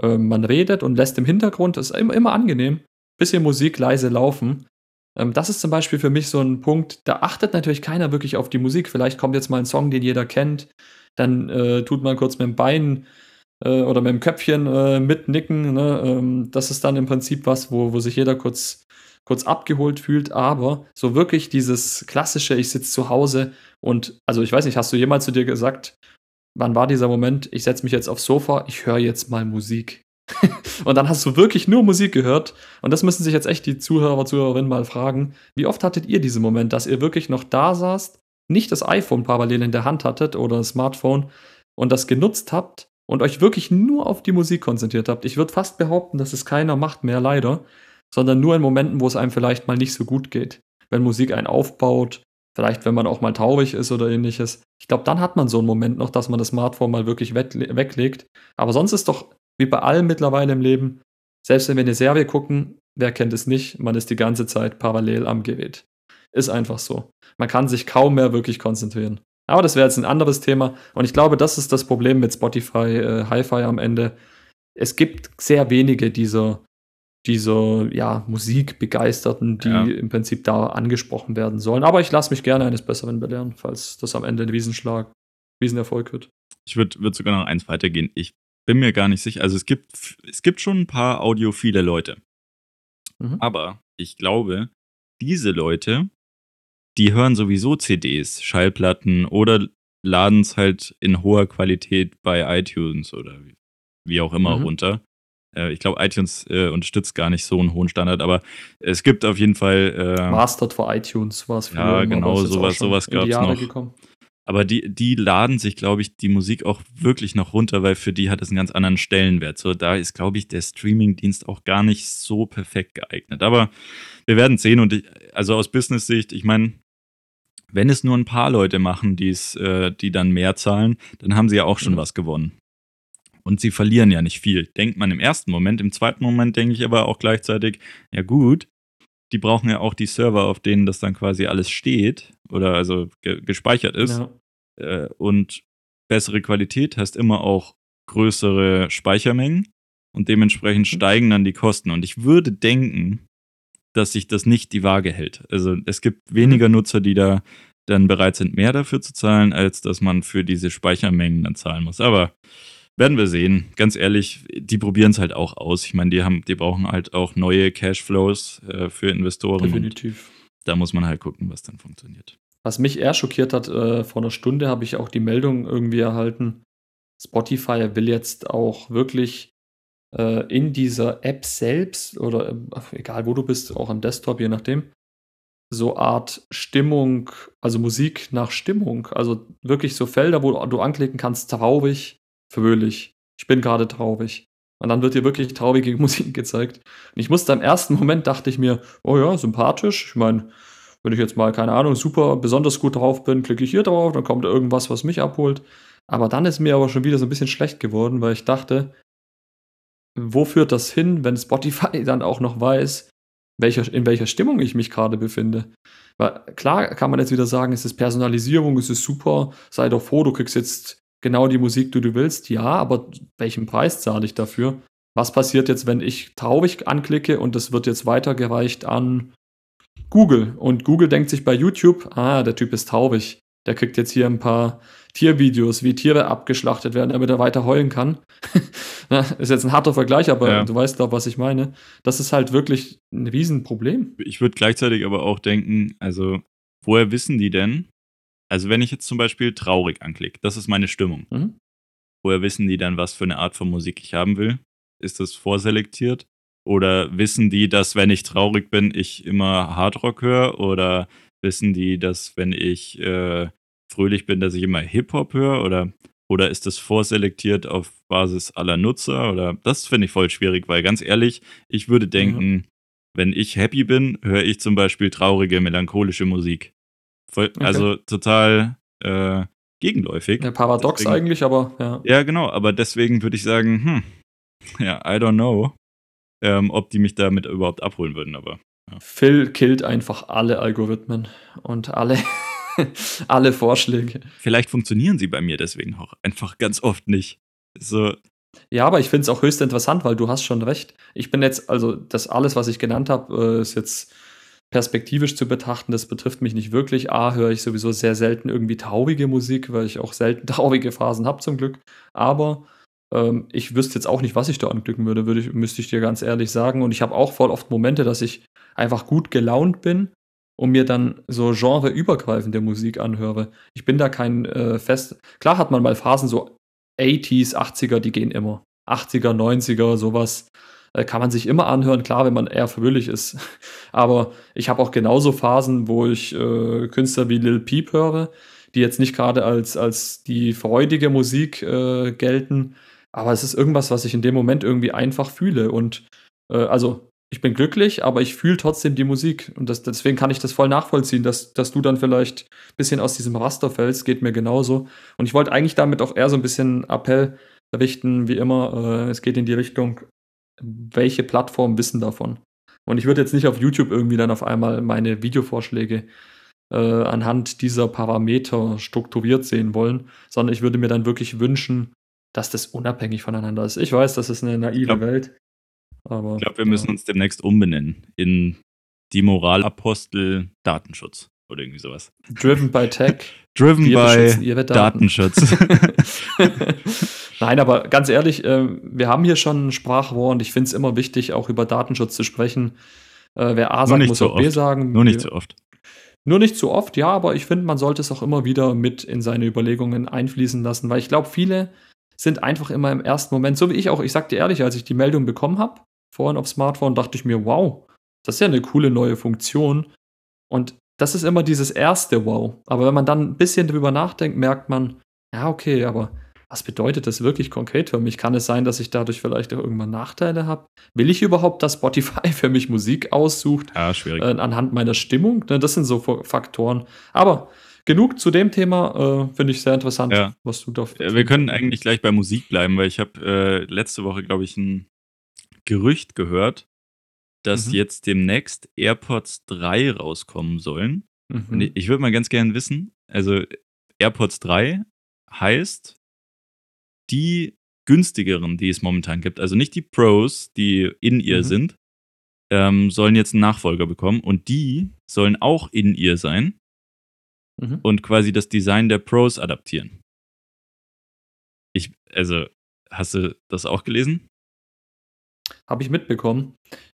äh, man redet und lässt im Hintergrund, das ist immer, immer angenehm, bisschen Musik leise laufen. Ähm, das ist zum Beispiel für mich so ein Punkt, da achtet natürlich keiner wirklich auf die Musik. Vielleicht kommt jetzt mal ein Song, den jeder kennt, dann äh, tut man kurz mit dem Bein äh, oder mit dem Köpfchen äh, mitnicken. Ne? Ähm, das ist dann im Prinzip was, wo, wo sich jeder kurz, kurz abgeholt fühlt. Aber so wirklich dieses klassische, ich sitze zu Hause und, also ich weiß nicht, hast du jemals zu dir gesagt, wann war dieser Moment, ich setze mich jetzt aufs Sofa, ich höre jetzt mal Musik. und dann hast du wirklich nur Musik gehört. Und das müssen sich jetzt echt die Zuhörer, Zuhörerinnen mal fragen. Wie oft hattet ihr diesen Moment, dass ihr wirklich noch da saßt, nicht das iPhone parallel in der Hand hattet oder das Smartphone und das genutzt habt und euch wirklich nur auf die Musik konzentriert habt? Ich würde fast behaupten, dass es keiner macht mehr, leider, sondern nur in Momenten, wo es einem vielleicht mal nicht so gut geht. Wenn Musik einen aufbaut, vielleicht wenn man auch mal traurig ist oder ähnliches. Ich glaube, dann hat man so einen Moment noch, dass man das Smartphone mal wirklich weglegt. Aber sonst ist doch wie bei allem mittlerweile im Leben, selbst wenn wir eine Serie gucken, wer kennt es nicht, man ist die ganze Zeit parallel am Gerät. Ist einfach so. Man kann sich kaum mehr wirklich konzentrieren. Aber das wäre jetzt ein anderes Thema. Und ich glaube, das ist das Problem mit Spotify, äh, Hi-Fi am Ende. Es gibt sehr wenige dieser, dieser ja, Musikbegeisterten, die ja. im Prinzip da angesprochen werden sollen. Aber ich lasse mich gerne eines Besseren belehren, falls das am Ende ein Riesenschlag, Riesenerfolg wird. Ich würde würd sogar noch eins weitergehen. Ich bin mir gar nicht sicher. Also es gibt, es gibt schon ein paar audiophile Leute. Mhm. Aber ich glaube, diese Leute, die hören sowieso CDs, Schallplatten oder laden es halt in hoher Qualität bei iTunes oder wie auch immer mhm. runter. Äh, ich glaube, iTunes äh, unterstützt gar nicht so einen hohen Standard, aber es gibt auf jeden Fall. Äh, Mastered for iTunes war es früher. Ja, genau, sowas, sowas gab es noch. Gekommen. Aber die, die laden sich, glaube ich, die Musik auch wirklich noch runter, weil für die hat es einen ganz anderen Stellenwert. So, da ist, glaube ich, der Streaming-Dienst auch gar nicht so perfekt geeignet. Aber wir werden sehen. Und ich, also aus Business-Sicht, ich meine, wenn es nur ein paar Leute machen, die's, äh, die dann mehr zahlen, dann haben sie ja auch schon mhm. was gewonnen. Und sie verlieren ja nicht viel. Denkt man im ersten Moment. Im zweiten Moment denke ich aber auch gleichzeitig, ja gut, die brauchen ja auch die Server, auf denen das dann quasi alles steht oder also ge gespeichert ist. Ja. Äh, und bessere Qualität heißt immer auch größere Speichermengen und dementsprechend mhm. steigen dann die Kosten. Und ich würde denken, dass sich das nicht die Waage hält. Also es gibt weniger mhm. Nutzer, die da dann bereit sind, mehr dafür zu zahlen, als dass man für diese Speichermengen dann zahlen muss. Aber werden wir sehen. Ganz ehrlich, die probieren es halt auch aus. Ich meine, die haben, die brauchen halt auch neue Cashflows äh, für Investoren. Definitiv. Da muss man halt gucken, was dann funktioniert. Was mich eher schockiert hat, äh, vor einer Stunde habe ich auch die Meldung irgendwie erhalten. Spotify will jetzt auch wirklich äh, in dieser App selbst oder äh, egal wo du bist, auch am Desktop, je nachdem, so Art Stimmung, also Musik nach Stimmung. Also wirklich so Felder, wo du anklicken kannst, traurig, fröhlich, ich bin gerade traurig. Und dann wird dir wirklich traurige Musik gezeigt. Und ich musste im ersten Moment dachte ich mir, oh ja, sympathisch. Ich meine, wenn ich jetzt mal, keine Ahnung, super besonders gut drauf bin, klicke ich hier drauf, dann kommt irgendwas, was mich abholt. Aber dann ist mir aber schon wieder so ein bisschen schlecht geworden, weil ich dachte, wo führt das hin, wenn Spotify dann auch noch weiß, welcher, in welcher Stimmung ich mich gerade befinde? Weil klar kann man jetzt wieder sagen, es ist Personalisierung, es ist super, sei doch froh, du kriegst jetzt genau die Musik, die du willst, ja, aber welchen Preis zahle ich dafür? Was passiert jetzt, wenn ich traurig anklicke und das wird jetzt weitergereicht an Google und Google denkt sich bei YouTube, ah, der Typ ist traurig. der kriegt jetzt hier ein paar Tiervideos, wie Tiere abgeschlachtet werden, damit er weiter heulen kann. ist jetzt ein harter Vergleich, aber ja. du weißt doch, was ich meine. Das ist halt wirklich ein Riesenproblem. Ich würde gleichzeitig aber auch denken, also, woher wissen die denn? Also, wenn ich jetzt zum Beispiel traurig anklicke, das ist meine Stimmung. Mhm. Woher wissen die dann, was für eine Art von Musik ich haben will? Ist das vorselektiert? Oder wissen die, dass wenn ich traurig bin, ich immer Hardrock höre? Oder wissen die, dass wenn ich äh, fröhlich bin, dass ich immer Hip-Hop höre? Oder, oder ist das vorselektiert auf Basis aller Nutzer? Oder das finde ich voll schwierig, weil ganz ehrlich, ich würde denken, mhm. wenn ich happy bin, höre ich zum Beispiel traurige, melancholische Musik. Voll, okay. Also total äh, gegenläufig. Ja, paradox deswegen, eigentlich, aber ja. Ja, genau, aber deswegen würde ich sagen, hm, ja, I don't know ähm, ob die mich damit überhaupt abholen würden, aber. Ja. Phil killt einfach alle Algorithmen und alle, alle Vorschläge. Vielleicht funktionieren sie bei mir deswegen auch einfach ganz oft nicht. So. Ja, aber ich finde es auch höchst interessant, weil du hast schon recht. Ich bin jetzt, also das alles, was ich genannt habe, äh, ist jetzt perspektivisch zu betrachten, das betrifft mich nicht wirklich. A, höre ich sowieso sehr selten irgendwie traurige Musik, weil ich auch selten traurige Phasen habe zum Glück. Aber ähm, ich wüsste jetzt auch nicht, was ich da anklicken würde, würde ich, müsste ich dir ganz ehrlich sagen. Und ich habe auch voll oft Momente, dass ich einfach gut gelaunt bin und mir dann so genreübergreifende Musik anhöre. Ich bin da kein äh, fest. Klar hat man mal Phasen so 80s, 80er, die gehen immer. 80er, 90er, sowas äh, kann man sich immer anhören, klar, wenn man eher fröhlich ist. Aber ich habe auch genauso Phasen, wo ich äh, Künstler wie Lil Peep höre, die jetzt nicht gerade als, als die freudige Musik äh, gelten, aber es ist irgendwas, was ich in dem Moment irgendwie einfach fühle. Und äh, also ich bin glücklich, aber ich fühle trotzdem die Musik. Und das, deswegen kann ich das voll nachvollziehen, dass, dass du dann vielleicht ein bisschen aus diesem Raster fällst, geht mir genauso. Und ich wollte eigentlich damit auch eher so ein bisschen Appell richten, wie immer. Äh, es geht in die Richtung, welche Plattformen wissen davon. Und ich würde jetzt nicht auf YouTube irgendwie dann auf einmal meine Videovorschläge äh, anhand dieser Parameter strukturiert sehen wollen, sondern ich würde mir dann wirklich wünschen, dass das unabhängig voneinander ist. Ich weiß, das ist eine naive glaub, Welt. Aber, ich glaube, wir müssen uns demnächst umbenennen in die Moralapostel Datenschutz oder irgendwie sowas. Driven by Tech. Driven by Datenschutz. Nein, aber ganz ehrlich, äh, wir haben hier schon ein Sprachrohr und ich finde es immer wichtig, auch über Datenschutz zu sprechen. Äh, wer A sagt, muss auch B sagen. Nur nicht zu so oft. Nur nicht zu oft, ja, aber ich finde, man sollte es auch immer wieder mit in seine Überlegungen einfließen lassen, weil ich glaube, viele sind einfach immer im ersten Moment, so wie ich auch, ich sag dir ehrlich, als ich die Meldung bekommen habe, vorhin auf Smartphone, dachte ich mir, wow, das ist ja eine coole neue Funktion. Und das ist immer dieses erste Wow. Aber wenn man dann ein bisschen drüber nachdenkt, merkt man, ja, okay, aber was bedeutet das wirklich konkret für mich? Kann es sein, dass ich dadurch vielleicht auch irgendwann Nachteile habe? Will ich überhaupt, dass Spotify für mich Musik aussucht? Ja, schwierig. Äh, anhand meiner Stimmung? Ne, das sind so Faktoren. Aber genug zu dem Thema. Äh, Finde ich sehr interessant, ja. was du da. Wir können eigentlich gleich bei Musik bleiben, weil ich habe äh, letzte Woche, glaube ich, ein Gerücht gehört, dass mhm. jetzt demnächst AirPods 3 rauskommen sollen. Mhm. Und ich, ich würde mal ganz gerne wissen, also AirPods 3 heißt die günstigeren, die es momentan gibt, also nicht die Pros, die in ihr mhm. sind, ähm, sollen jetzt einen Nachfolger bekommen und die sollen auch in ihr sein mhm. und quasi das Design der Pros adaptieren. Ich, also, hast du das auch gelesen? Habe ich mitbekommen.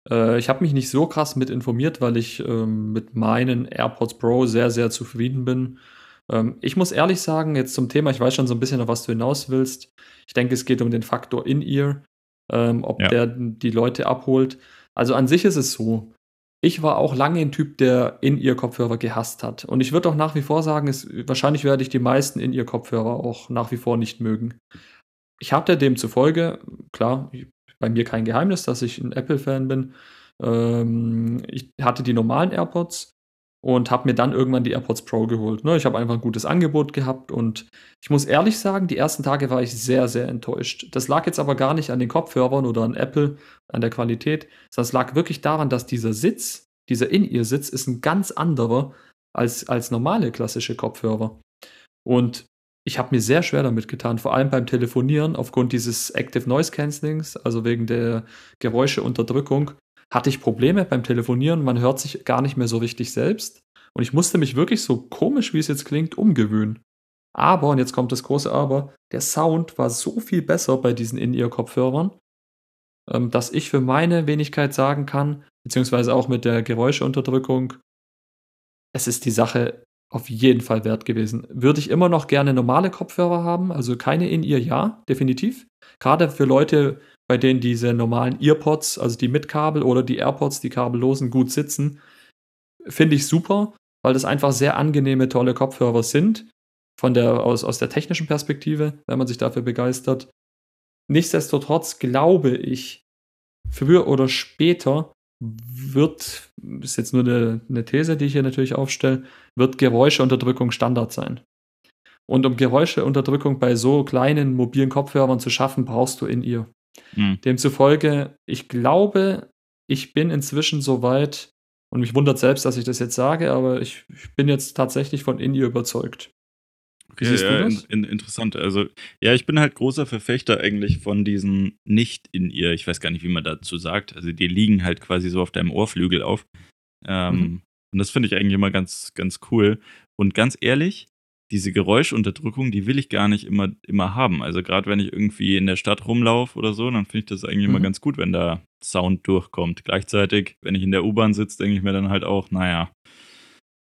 Äh, ich habe mich nicht so krass mit informiert, weil ich ähm, mit meinen AirPods Pro sehr, sehr zufrieden bin. Ähm, ich muss ehrlich sagen, jetzt zum Thema, ich weiß schon so ein bisschen, auf was du hinaus willst. Ich denke, es geht um den Faktor In-Ear, ähm, ob ja. der die Leute abholt. Also an sich ist es so, ich war auch lange ein Typ, der In-Ear-Kopfhörer gehasst hat. Und ich würde auch nach wie vor sagen, es, wahrscheinlich werde ich die meisten In-Ear-Kopfhörer auch nach wie vor nicht mögen. Ich hatte demzufolge, klar, bei mir kein Geheimnis, dass ich ein Apple-Fan bin. Ähm, ich hatte die normalen AirPods und habe mir dann irgendwann die AirPods Pro geholt. Ne, ich habe einfach ein gutes Angebot gehabt und ich muss ehrlich sagen, die ersten Tage war ich sehr, sehr enttäuscht. Das lag jetzt aber gar nicht an den Kopfhörern oder an Apple, an der Qualität, sondern es lag wirklich daran, dass dieser Sitz, dieser In-Ear-Sitz ist ein ganz anderer als, als normale klassische Kopfhörer. Und ich habe mir sehr schwer damit getan, vor allem beim Telefonieren aufgrund dieses Active Noise Cancellings, also wegen der Geräuscheunterdrückung, hatte ich Probleme beim Telefonieren. Man hört sich gar nicht mehr so richtig selbst. Und ich musste mich wirklich so komisch, wie es jetzt klingt, umgewöhnen. Aber, und jetzt kommt das große Aber, der Sound war so viel besser bei diesen In-Ear-Kopfhörern, ähm, dass ich für meine Wenigkeit sagen kann, beziehungsweise auch mit der Geräuscheunterdrückung, es ist die Sache auf jeden Fall wert gewesen. Würde ich immer noch gerne normale Kopfhörer haben, also keine In-Ear, ja, definitiv. Gerade für Leute, bei denen diese normalen Earpods, also die mit Kabel oder die AirPods, die kabellosen, gut sitzen, finde ich super, weil das einfach sehr angenehme, tolle Kopfhörer sind von der, aus, aus der technischen Perspektive, wenn man sich dafür begeistert. Nichtsdestotrotz glaube ich, früher oder später wird, ist jetzt nur eine, eine These, die ich hier natürlich aufstelle, wird Geräuscheunterdrückung Standard sein. Und um Geräuscheunterdrückung bei so kleinen mobilen Kopfhörern zu schaffen, brauchst du in ihr. Mhm. Demzufolge, ich glaube, ich bin inzwischen so weit, und mich wundert selbst, dass ich das jetzt sage, aber ich, ich bin jetzt tatsächlich von in ihr überzeugt. Wie ja, du das? In, in, interessant. Also, ja, ich bin halt großer Verfechter eigentlich von diesen nicht in ihr, ich weiß gar nicht, wie man dazu sagt. Also, die liegen halt quasi so auf deinem Ohrflügel auf. Ähm, mhm. Und das finde ich eigentlich immer ganz, ganz cool. Und ganz ehrlich, diese Geräuschunterdrückung, die will ich gar nicht immer, immer haben. Also gerade wenn ich irgendwie in der Stadt rumlaufe oder so, dann finde ich das eigentlich mhm. immer ganz gut, wenn da Sound durchkommt. Gleichzeitig, wenn ich in der U-Bahn sitze, denke ich mir dann halt auch, naja.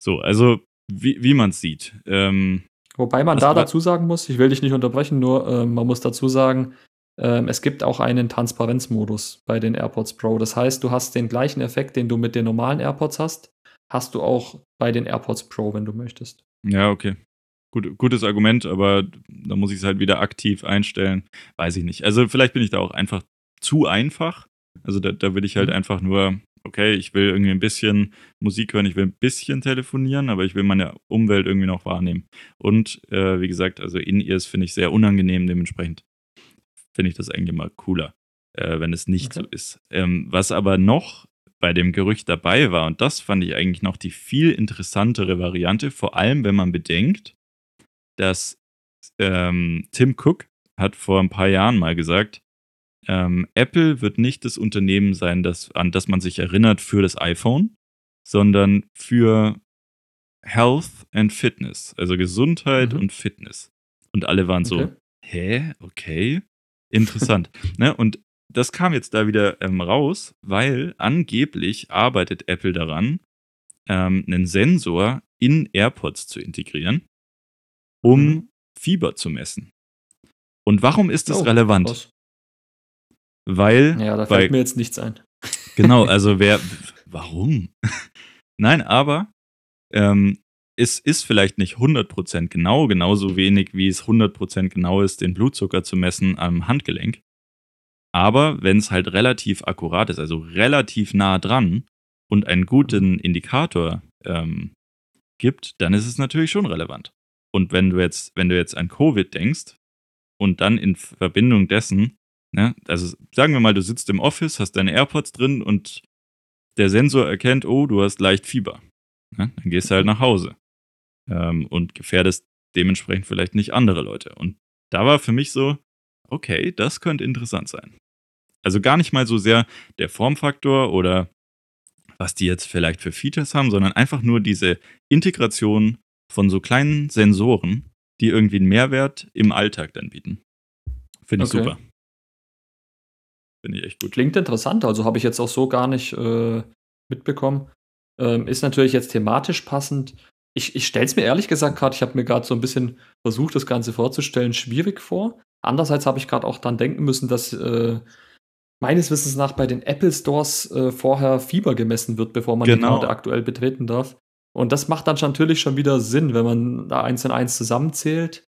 So, also wie, wie man es sieht. Ähm, Wobei man da dazu sagen muss, ich will dich nicht unterbrechen, nur äh, man muss dazu sagen, äh, es gibt auch einen Transparenzmodus bei den AirPods Pro. Das heißt, du hast den gleichen Effekt, den du mit den normalen AirPods hast, hast du auch bei den AirPods Pro, wenn du möchtest. Ja, okay. Gut, gutes Argument, aber da muss ich es halt wieder aktiv einstellen. Weiß ich nicht. Also vielleicht bin ich da auch einfach zu einfach. Also da, da will ich halt mhm. einfach nur okay, ich will irgendwie ein bisschen Musik hören, ich will ein bisschen telefonieren, aber ich will meine Umwelt irgendwie noch wahrnehmen. Und äh, wie gesagt, also In-Ears finde ich sehr unangenehm, dementsprechend finde ich das eigentlich mal cooler, äh, wenn es nicht okay. so ist. Ähm, was aber noch bei dem Gerücht dabei war, und das fand ich eigentlich noch die viel interessantere Variante, vor allem wenn man bedenkt, dass ähm, Tim Cook hat vor ein paar Jahren mal gesagt, ähm, Apple wird nicht das Unternehmen sein, das, an das man sich erinnert für das iPhone, sondern für Health and Fitness, also Gesundheit mhm. und Fitness. Und alle waren okay. so, hä, okay, interessant. ne? Und das kam jetzt da wieder ähm, raus, weil angeblich arbeitet Apple daran, ähm, einen Sensor in AirPods zu integrieren, um mhm. Fieber zu messen. Und warum ist das oh, relevant? Krass. Weil. Ja, da fällt bei, mir jetzt nichts ein. Genau, also wer. Warum? Nein, aber ähm, es ist vielleicht nicht 100% genau, genauso wenig wie es 100% genau ist, den Blutzucker zu messen am Handgelenk. Aber wenn es halt relativ akkurat ist, also relativ nah dran und einen guten Indikator ähm, gibt, dann ist es natürlich schon relevant. Und wenn du jetzt, wenn du jetzt an Covid denkst und dann in Verbindung dessen Ne? Also sagen wir mal, du sitzt im Office, hast deine AirPods drin und der Sensor erkennt, oh, du hast leicht Fieber. Ne? Dann gehst du halt nach Hause ähm, und gefährdest dementsprechend vielleicht nicht andere Leute. Und da war für mich so, okay, das könnte interessant sein. Also gar nicht mal so sehr der Formfaktor oder was die jetzt vielleicht für Features haben, sondern einfach nur diese Integration von so kleinen Sensoren, die irgendwie einen Mehrwert im Alltag dann bieten. Finde ich okay. super. Finde ich echt gut. Klingt interessant, also habe ich jetzt auch so gar nicht äh, mitbekommen. Ähm, ist natürlich jetzt thematisch passend. Ich, ich stelle es mir ehrlich gesagt gerade, ich habe mir gerade so ein bisschen versucht, das Ganze vorzustellen, schwierig vor. Andererseits habe ich gerade auch dann denken müssen, dass äh, meines Wissens nach bei den Apple Stores äh, vorher Fieber gemessen wird, bevor man genau. die Karte aktuell betreten darf. Und das macht dann natürlich schon wieder Sinn, wenn man da eins und eins zusammenzählt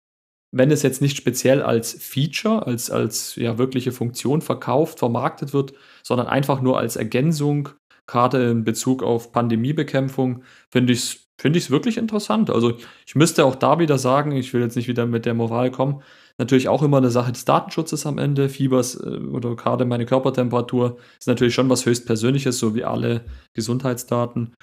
wenn es jetzt nicht speziell als Feature, als, als ja, wirkliche Funktion verkauft, vermarktet wird, sondern einfach nur als Ergänzung, gerade in Bezug auf Pandemiebekämpfung, finde ich es find ich's wirklich interessant. Also ich müsste auch da wieder sagen, ich will jetzt nicht wieder mit der Moral kommen, natürlich auch immer eine Sache des Datenschutzes am Ende. Fiebers äh, oder gerade meine Körpertemperatur ist natürlich schon was höchstpersönliches, so wie alle Gesundheitsdaten.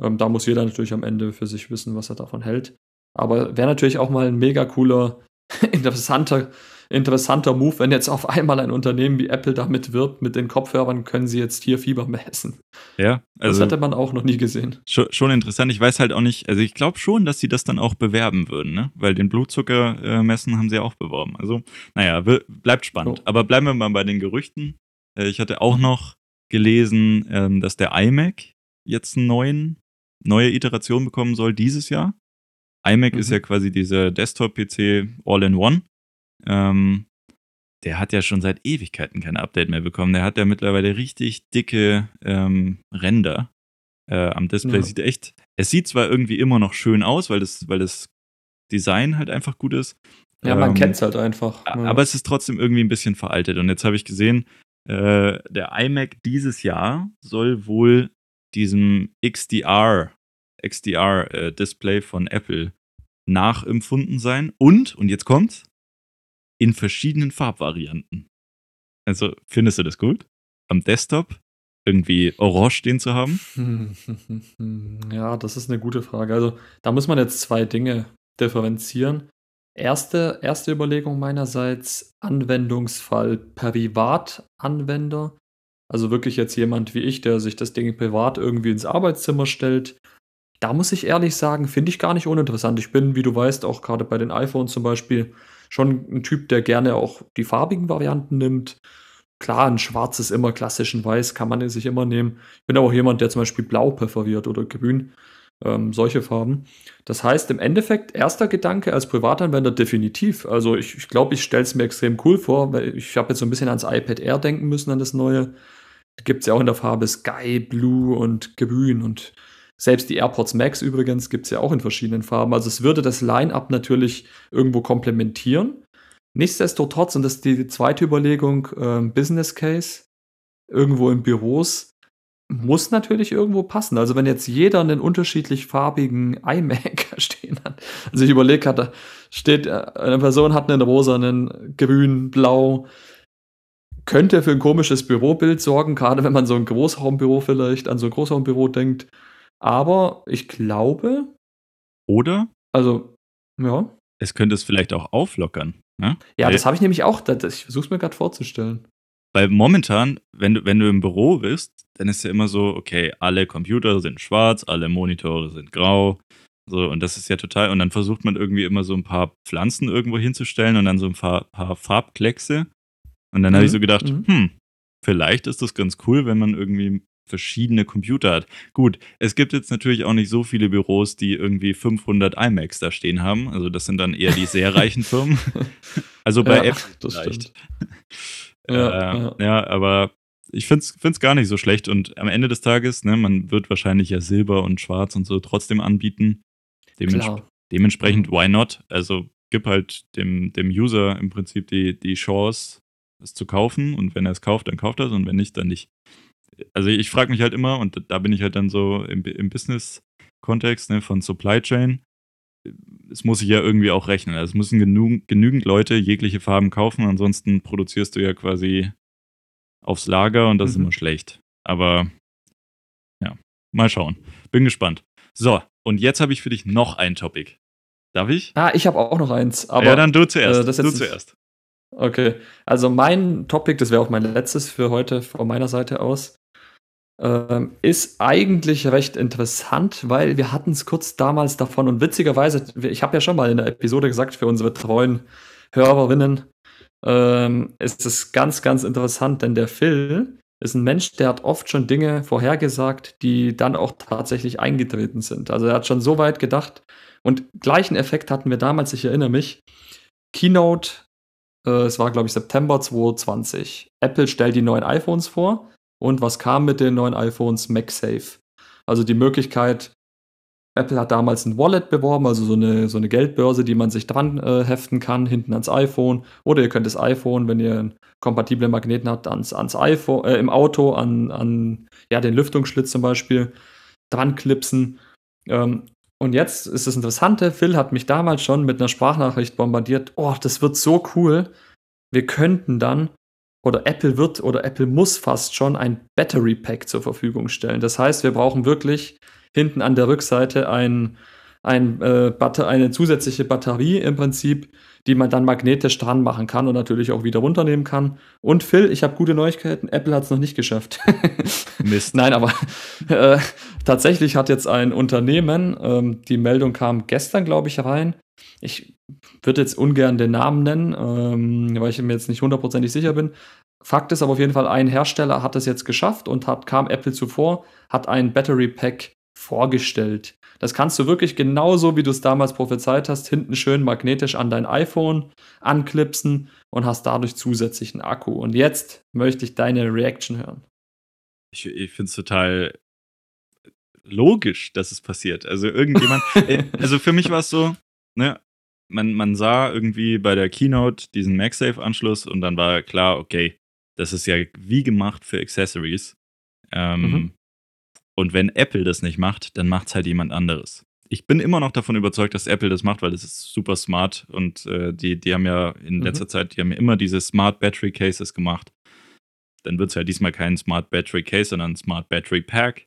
Ähm, da muss jeder natürlich am Ende für sich wissen, was er davon hält. Aber wäre natürlich auch mal ein mega cooler, interessanter interessanter Move, wenn jetzt auf einmal ein Unternehmen wie Apple damit wirbt, mit den Kopfhörern können sie jetzt hier Fieber messen. Ja, also. Das hätte man auch noch nie gesehen. Schon, schon interessant. Ich weiß halt auch nicht, also ich glaube schon, dass sie das dann auch bewerben würden, ne? Weil den Blutzucker äh, messen haben sie auch beworben. Also, naja, bleibt spannend. Oh. Aber bleiben wir mal bei den Gerüchten. Äh, ich hatte auch noch gelesen, ähm, dass der iMac jetzt einen neuen, neue Iteration bekommen soll dieses Jahr iMac mhm. ist ja quasi dieser Desktop-PC All-in-One. Ähm, der hat ja schon seit Ewigkeiten kein Update mehr bekommen. Der hat ja mittlerweile richtig dicke ähm, Ränder äh, am Display. Ja. Sieht echt, es sieht zwar irgendwie immer noch schön aus, weil das, weil das Design halt einfach gut ist. Ja, man ähm, kennt es halt einfach. Ja. Aber es ist trotzdem irgendwie ein bisschen veraltet. Und jetzt habe ich gesehen, äh, der iMac dieses Jahr soll wohl diesem XDR XDR-Display äh, von Apple nachempfunden sein. Und, und jetzt kommt's, in verschiedenen Farbvarianten. Also, findest du das gut? Am Desktop irgendwie orange stehen zu haben? Ja, das ist eine gute Frage. Also, da muss man jetzt zwei Dinge differenzieren. Erste, erste Überlegung meinerseits, Anwendungsfall Privatanwender. Also wirklich jetzt jemand wie ich, der sich das Ding privat irgendwie ins Arbeitszimmer stellt, da muss ich ehrlich sagen, finde ich gar nicht uninteressant. Ich bin, wie du weißt, auch gerade bei den iPhones zum Beispiel schon ein Typ, der gerne auch die farbigen Varianten nimmt. Klar, ein schwarzes immer klassischen Weiß kann man sich immer nehmen. Ich bin aber auch jemand, der zum Beispiel blau präferiert oder grün. Ähm, solche Farben. Das heißt, im Endeffekt, erster Gedanke als Privatanwender definitiv. Also ich glaube, ich, glaub, ich stelle es mir extrem cool vor, weil ich habe jetzt so ein bisschen ans iPad Air denken müssen, an das neue. Gibt es ja auch in der Farbe Sky, Blue und Grün und selbst die AirPods Max übrigens gibt es ja auch in verschiedenen Farben. Also es würde das Line-up natürlich irgendwo komplementieren. Nichtsdestotrotz, und das ist die zweite Überlegung, äh, Business Case, irgendwo in Büros, muss natürlich irgendwo passen. Also wenn jetzt jeder einen unterschiedlich farbigen iMac stehen hat, also ich überlege da steht, äh, eine Person hat einen rosa, einen grün, blau, könnte für ein komisches Bürobild sorgen, gerade wenn man so ein Großraumbüro vielleicht an so ein Großraumbüro denkt. Aber ich glaube. Oder? Also, ja. Es könnte es vielleicht auch auflockern. Ne? Ja, Weil, das habe ich nämlich auch. Das, ich versuche es mir gerade vorzustellen. Weil momentan, wenn du, wenn du im Büro bist, dann ist ja immer so, okay, alle Computer sind schwarz, alle Monitore sind grau. So, und das ist ja total. Und dann versucht man irgendwie immer so ein paar Pflanzen irgendwo hinzustellen und dann so ein paar, paar Farbkleckse. Und dann mhm. habe ich so gedacht, mhm. hm, vielleicht ist das ganz cool, wenn man irgendwie verschiedene Computer hat. Gut, es gibt jetzt natürlich auch nicht so viele Büros, die irgendwie 500 iMacs da stehen haben. Also das sind dann eher die sehr reichen Firmen. Also bei ja, Apple vielleicht. Ja, äh, ja. ja, aber ich finde es gar nicht so schlecht. Und am Ende des Tages, ne, man wird wahrscheinlich ja Silber und Schwarz und so trotzdem anbieten. Dements. Dementsprechend, why not? Also gib halt dem, dem User im Prinzip die, die Chance, es zu kaufen. Und wenn er es kauft, dann kauft er es und wenn nicht, dann nicht also ich frage mich halt immer, und da bin ich halt dann so im, im Business-Kontext ne, von Supply Chain, es muss sich ja irgendwie auch rechnen. Also es müssen genug, genügend Leute jegliche Farben kaufen, ansonsten produzierst du ja quasi aufs Lager und das mhm. ist immer schlecht. Aber ja, mal schauen. Bin gespannt. So, und jetzt habe ich für dich noch ein Topic. Darf ich? Ah, ich habe auch noch eins. Aber, ja, dann du zuerst. Äh, du zuerst. Okay, also mein Topic, das wäre auch mein letztes für heute von meiner Seite aus, ähm, ist eigentlich recht interessant, weil wir hatten es kurz damals davon und witzigerweise, ich habe ja schon mal in der Episode gesagt, für unsere treuen Hörerinnen ähm, ist es ganz, ganz interessant, denn der Phil ist ein Mensch, der hat oft schon Dinge vorhergesagt, die dann auch tatsächlich eingetreten sind. Also er hat schon so weit gedacht und gleichen Effekt hatten wir damals, ich erinnere mich, Keynote, äh, es war glaube ich September 2020. Apple stellt die neuen iPhones vor und was kam mit den neuen iPhones? MagSafe. Also die Möglichkeit, Apple hat damals ein Wallet beworben, also so eine, so eine Geldbörse, die man sich dran äh, heften kann, hinten ans iPhone. Oder ihr könnt das iPhone, wenn ihr einen kompatiblen Magneten habt, ans, ans iPhone, äh, im Auto, an, an ja, den Lüftungsschlitz zum Beispiel, dran klipsen. Ähm, und jetzt ist das Interessante, Phil hat mich damals schon mit einer Sprachnachricht bombardiert. Oh, das wird so cool. Wir könnten dann oder Apple wird oder Apple muss fast schon ein Battery Pack zur Verfügung stellen. Das heißt, wir brauchen wirklich hinten an der Rückseite ein, ein, äh, eine zusätzliche Batterie im Prinzip, die man dann magnetisch dran machen kann und natürlich auch wieder runternehmen kann. Und Phil, ich habe gute Neuigkeiten, Apple hat es noch nicht geschafft. Mist. Nein, aber äh, tatsächlich hat jetzt ein Unternehmen, ähm, die Meldung kam gestern, glaube ich, rein. Ich würde jetzt ungern den Namen nennen, ähm, weil ich mir jetzt nicht hundertprozentig sicher bin. Fakt ist aber auf jeden Fall, ein Hersteller hat es jetzt geschafft und hat, kam Apple zuvor, hat ein Battery Pack vorgestellt. Das kannst du wirklich genauso, wie du es damals prophezeit hast, hinten schön magnetisch an dein iPhone anklipsen und hast dadurch zusätzlichen Akku. Und jetzt möchte ich deine Reaction hören. Ich, ich finde es total logisch, dass es passiert. Also irgendjemand, äh, also für mich war es so, ne, man, man sah irgendwie bei der Keynote diesen MagSafe-Anschluss und dann war klar, okay, das ist ja wie gemacht für Accessories. Ähm, mhm. Und wenn Apple das nicht macht, dann macht es halt jemand anderes. Ich bin immer noch davon überzeugt, dass Apple das macht, weil es ist super smart und äh, die, die haben ja in mhm. letzter Zeit, die haben ja immer diese Smart Battery Cases gemacht. Dann wird es ja diesmal kein Smart Battery Case, sondern ein Smart Battery Pack.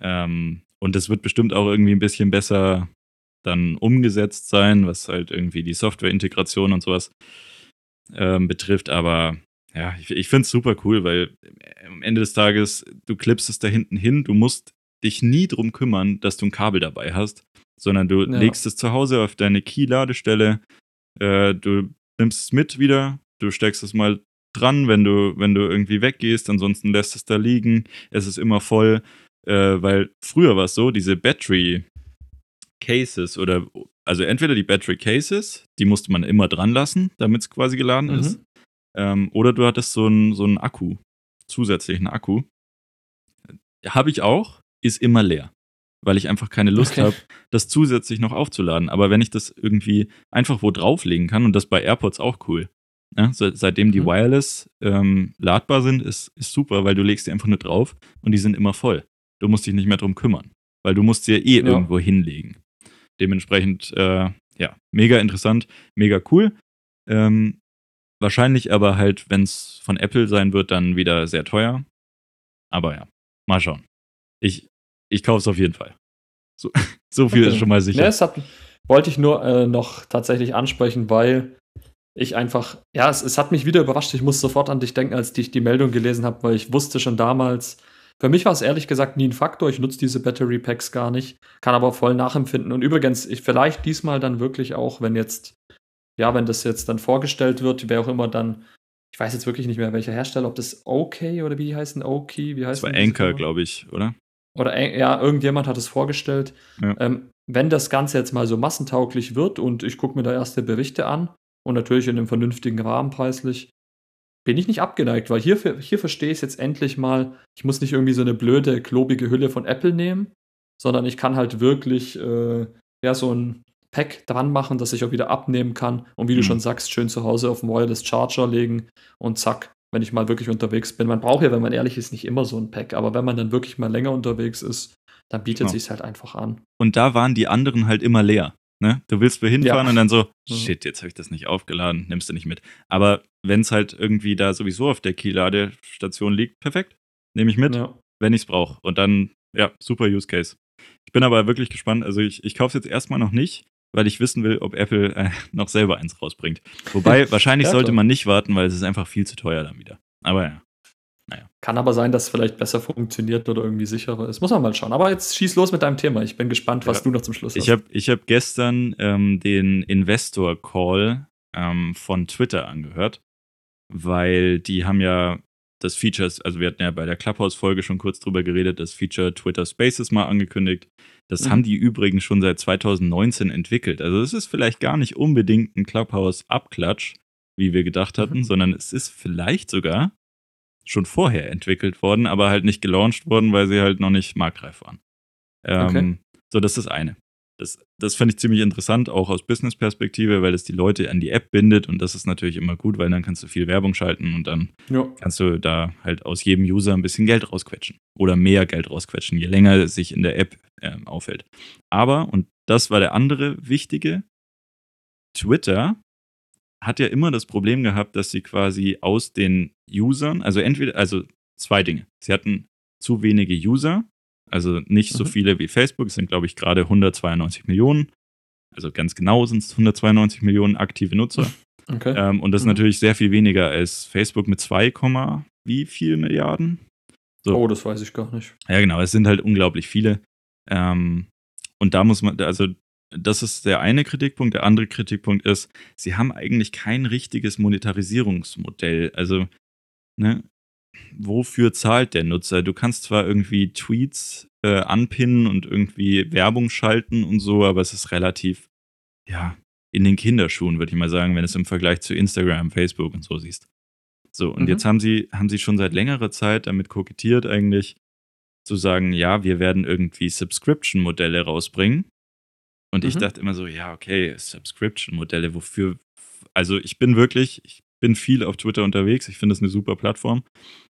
Ähm, und das wird bestimmt auch irgendwie ein bisschen besser dann umgesetzt sein, was halt irgendwie die Softwareintegration und sowas ähm, betrifft. Aber ja, ich, ich finde es super cool, weil am Ende des Tages, du klippst es da hinten hin, du musst dich nie drum kümmern, dass du ein Kabel dabei hast, sondern du ja. legst es zu Hause auf deine Key-Ladestelle, äh, du nimmst es mit wieder, du steckst es mal dran, wenn du, wenn du irgendwie weggehst, ansonsten lässt es da liegen, es ist immer voll, äh, weil früher war es so, diese Battery Cases oder also entweder die Battery Cases, die musste man immer dran lassen, damit es quasi geladen mhm. ist, ähm, oder du hattest so einen so Akku, zusätzlichen Akku. Habe ich auch, ist immer leer, weil ich einfach keine Lust okay. habe, das zusätzlich noch aufzuladen. Aber wenn ich das irgendwie einfach wo drauflegen kann, und das bei AirPods auch cool. Ja, seitdem die mhm. wireless ähm, ladbar sind, ist, ist super, weil du legst die einfach nur drauf und die sind immer voll. Du musst dich nicht mehr drum kümmern, weil du musst sie ja eh ja. irgendwo hinlegen. Dementsprechend, äh, ja, mega interessant, mega cool. Ähm, Wahrscheinlich aber halt, wenn es von Apple sein wird, dann wieder sehr teuer. Aber ja, mal schauen. Ich, ich kaufe es auf jeden Fall. So, so viel okay. ist schon mal sicher. Ja, das hat, wollte ich nur äh, noch tatsächlich ansprechen, weil ich einfach, ja, es, es hat mich wieder überrascht. Ich muss sofort an dich denken, als ich die Meldung gelesen habe, weil ich wusste schon damals, für mich war es ehrlich gesagt nie ein Faktor. Ich nutze diese Battery Packs gar nicht, kann aber voll nachempfinden. Und übrigens, ich vielleicht diesmal dann wirklich auch, wenn jetzt ja, wenn das jetzt dann vorgestellt wird, wer auch immer dann, ich weiß jetzt wirklich nicht mehr, welcher Hersteller, ob das OK oder wie die heißen, OK, wie heißt das? war Anchor, glaube ich, oder? Oder ja, irgendjemand hat es vorgestellt. Ja. Ähm, wenn das Ganze jetzt mal so massentauglich wird und ich gucke mir da erste Berichte an und natürlich in einem vernünftigen Rahmen preislich, bin ich nicht abgeneigt, weil hier, hier verstehe ich es jetzt endlich mal. Ich muss nicht irgendwie so eine blöde, klobige Hülle von Apple nehmen, sondern ich kann halt wirklich äh, ja, so ein Pack dran machen, dass ich auch wieder abnehmen kann und wie mhm. du schon sagst, schön zu Hause auf dem Wireless Charger legen und zack, wenn ich mal wirklich unterwegs bin. Man braucht ja, wenn man ehrlich ist, nicht immer so ein Pack, aber wenn man dann wirklich mal länger unterwegs ist, dann bietet genau. sich halt einfach an. Und da waren die anderen halt immer leer. Ne? Du willst wo hinfahren ja. und dann so, mhm. shit, jetzt habe ich das nicht aufgeladen, nimmst du nicht mit. Aber wenn es halt irgendwie da sowieso auf der Key-Ladestation liegt, perfekt, nehme ich mit, ja. wenn ich es brauche. Und dann, ja, super Use Case. Ich bin aber wirklich gespannt. Also ich, ich kaufe es jetzt erstmal noch nicht, weil ich wissen will, ob Apple äh, noch selber eins rausbringt. Wobei, wahrscheinlich ja, sollte man nicht warten, weil es ist einfach viel zu teuer dann wieder. Aber ja. Naja. Kann aber sein, dass es vielleicht besser funktioniert oder irgendwie sicherer ist. Muss man mal schauen. Aber jetzt schieß los mit deinem Thema. Ich bin gespannt, was ja. du noch zum Schluss hast. Ich habe ich hab gestern ähm, den Investor Call ähm, von Twitter angehört, weil die haben ja das Feature, also wir hatten ja bei der Clubhouse-Folge schon kurz drüber geredet, das Feature Twitter Spaces mal angekündigt. Das mhm. haben die übrigens schon seit 2019 entwickelt. Also es ist vielleicht gar nicht unbedingt ein Clubhouse-Abklatsch, wie wir gedacht hatten, mhm. sondern es ist vielleicht sogar schon vorher entwickelt worden, aber halt nicht gelauncht worden, weil sie halt noch nicht marktreif waren. Ähm, okay. So, das ist das eine. Das, das fand ich ziemlich interessant, auch aus Business-Perspektive, weil es die Leute an die App bindet und das ist natürlich immer gut, weil dann kannst du viel Werbung schalten und dann ja. kannst du da halt aus jedem User ein bisschen Geld rausquetschen oder mehr Geld rausquetschen, je länger sich in der App äh, aufhält. Aber, und das war der andere wichtige, Twitter hat ja immer das Problem gehabt, dass sie quasi aus den Usern, also entweder, also zwei Dinge. Sie hatten zu wenige User Also nicht so Mhm. viele wie Facebook, es sind, glaube ich, gerade 192 Millionen. Also ganz genau sind es 192 Millionen aktive Nutzer. Okay. Ähm, und das ist Mhm. natürlich sehr viel weniger als Facebook mit 2, Komma wie viel Milliarden? so. Oh, das weiß ich gar nicht. Ja, genau, es sind halt unglaublich viele. Ähm, und da muss man, also das ist der eine Kritikpunkt. Der andere Kritikpunkt ist, sie haben eigentlich kein richtiges Monetarisierungsmodell. Also, ne, wofür zahlt der Nutzer? Du kannst zwar irgendwie Tweets äh, anpinnen und irgendwie Werbung schalten und so, aber es ist relativ, ja, in den Kinderschuhen, würde ich mal sagen, wenn es im Vergleich zu Instagram, Facebook und so siehst. So, und Mhm. jetzt haben sie, haben sie schon seit längerer Zeit damit kokettiert, eigentlich zu sagen, ja, wir werden irgendwie Subscription-Modelle rausbringen. Und ich Mhm. dachte immer so, ja, okay, Subscription-Modelle, wofür? Also ich bin wirklich, ich bin viel auf Twitter unterwegs, ich finde das eine super Plattform.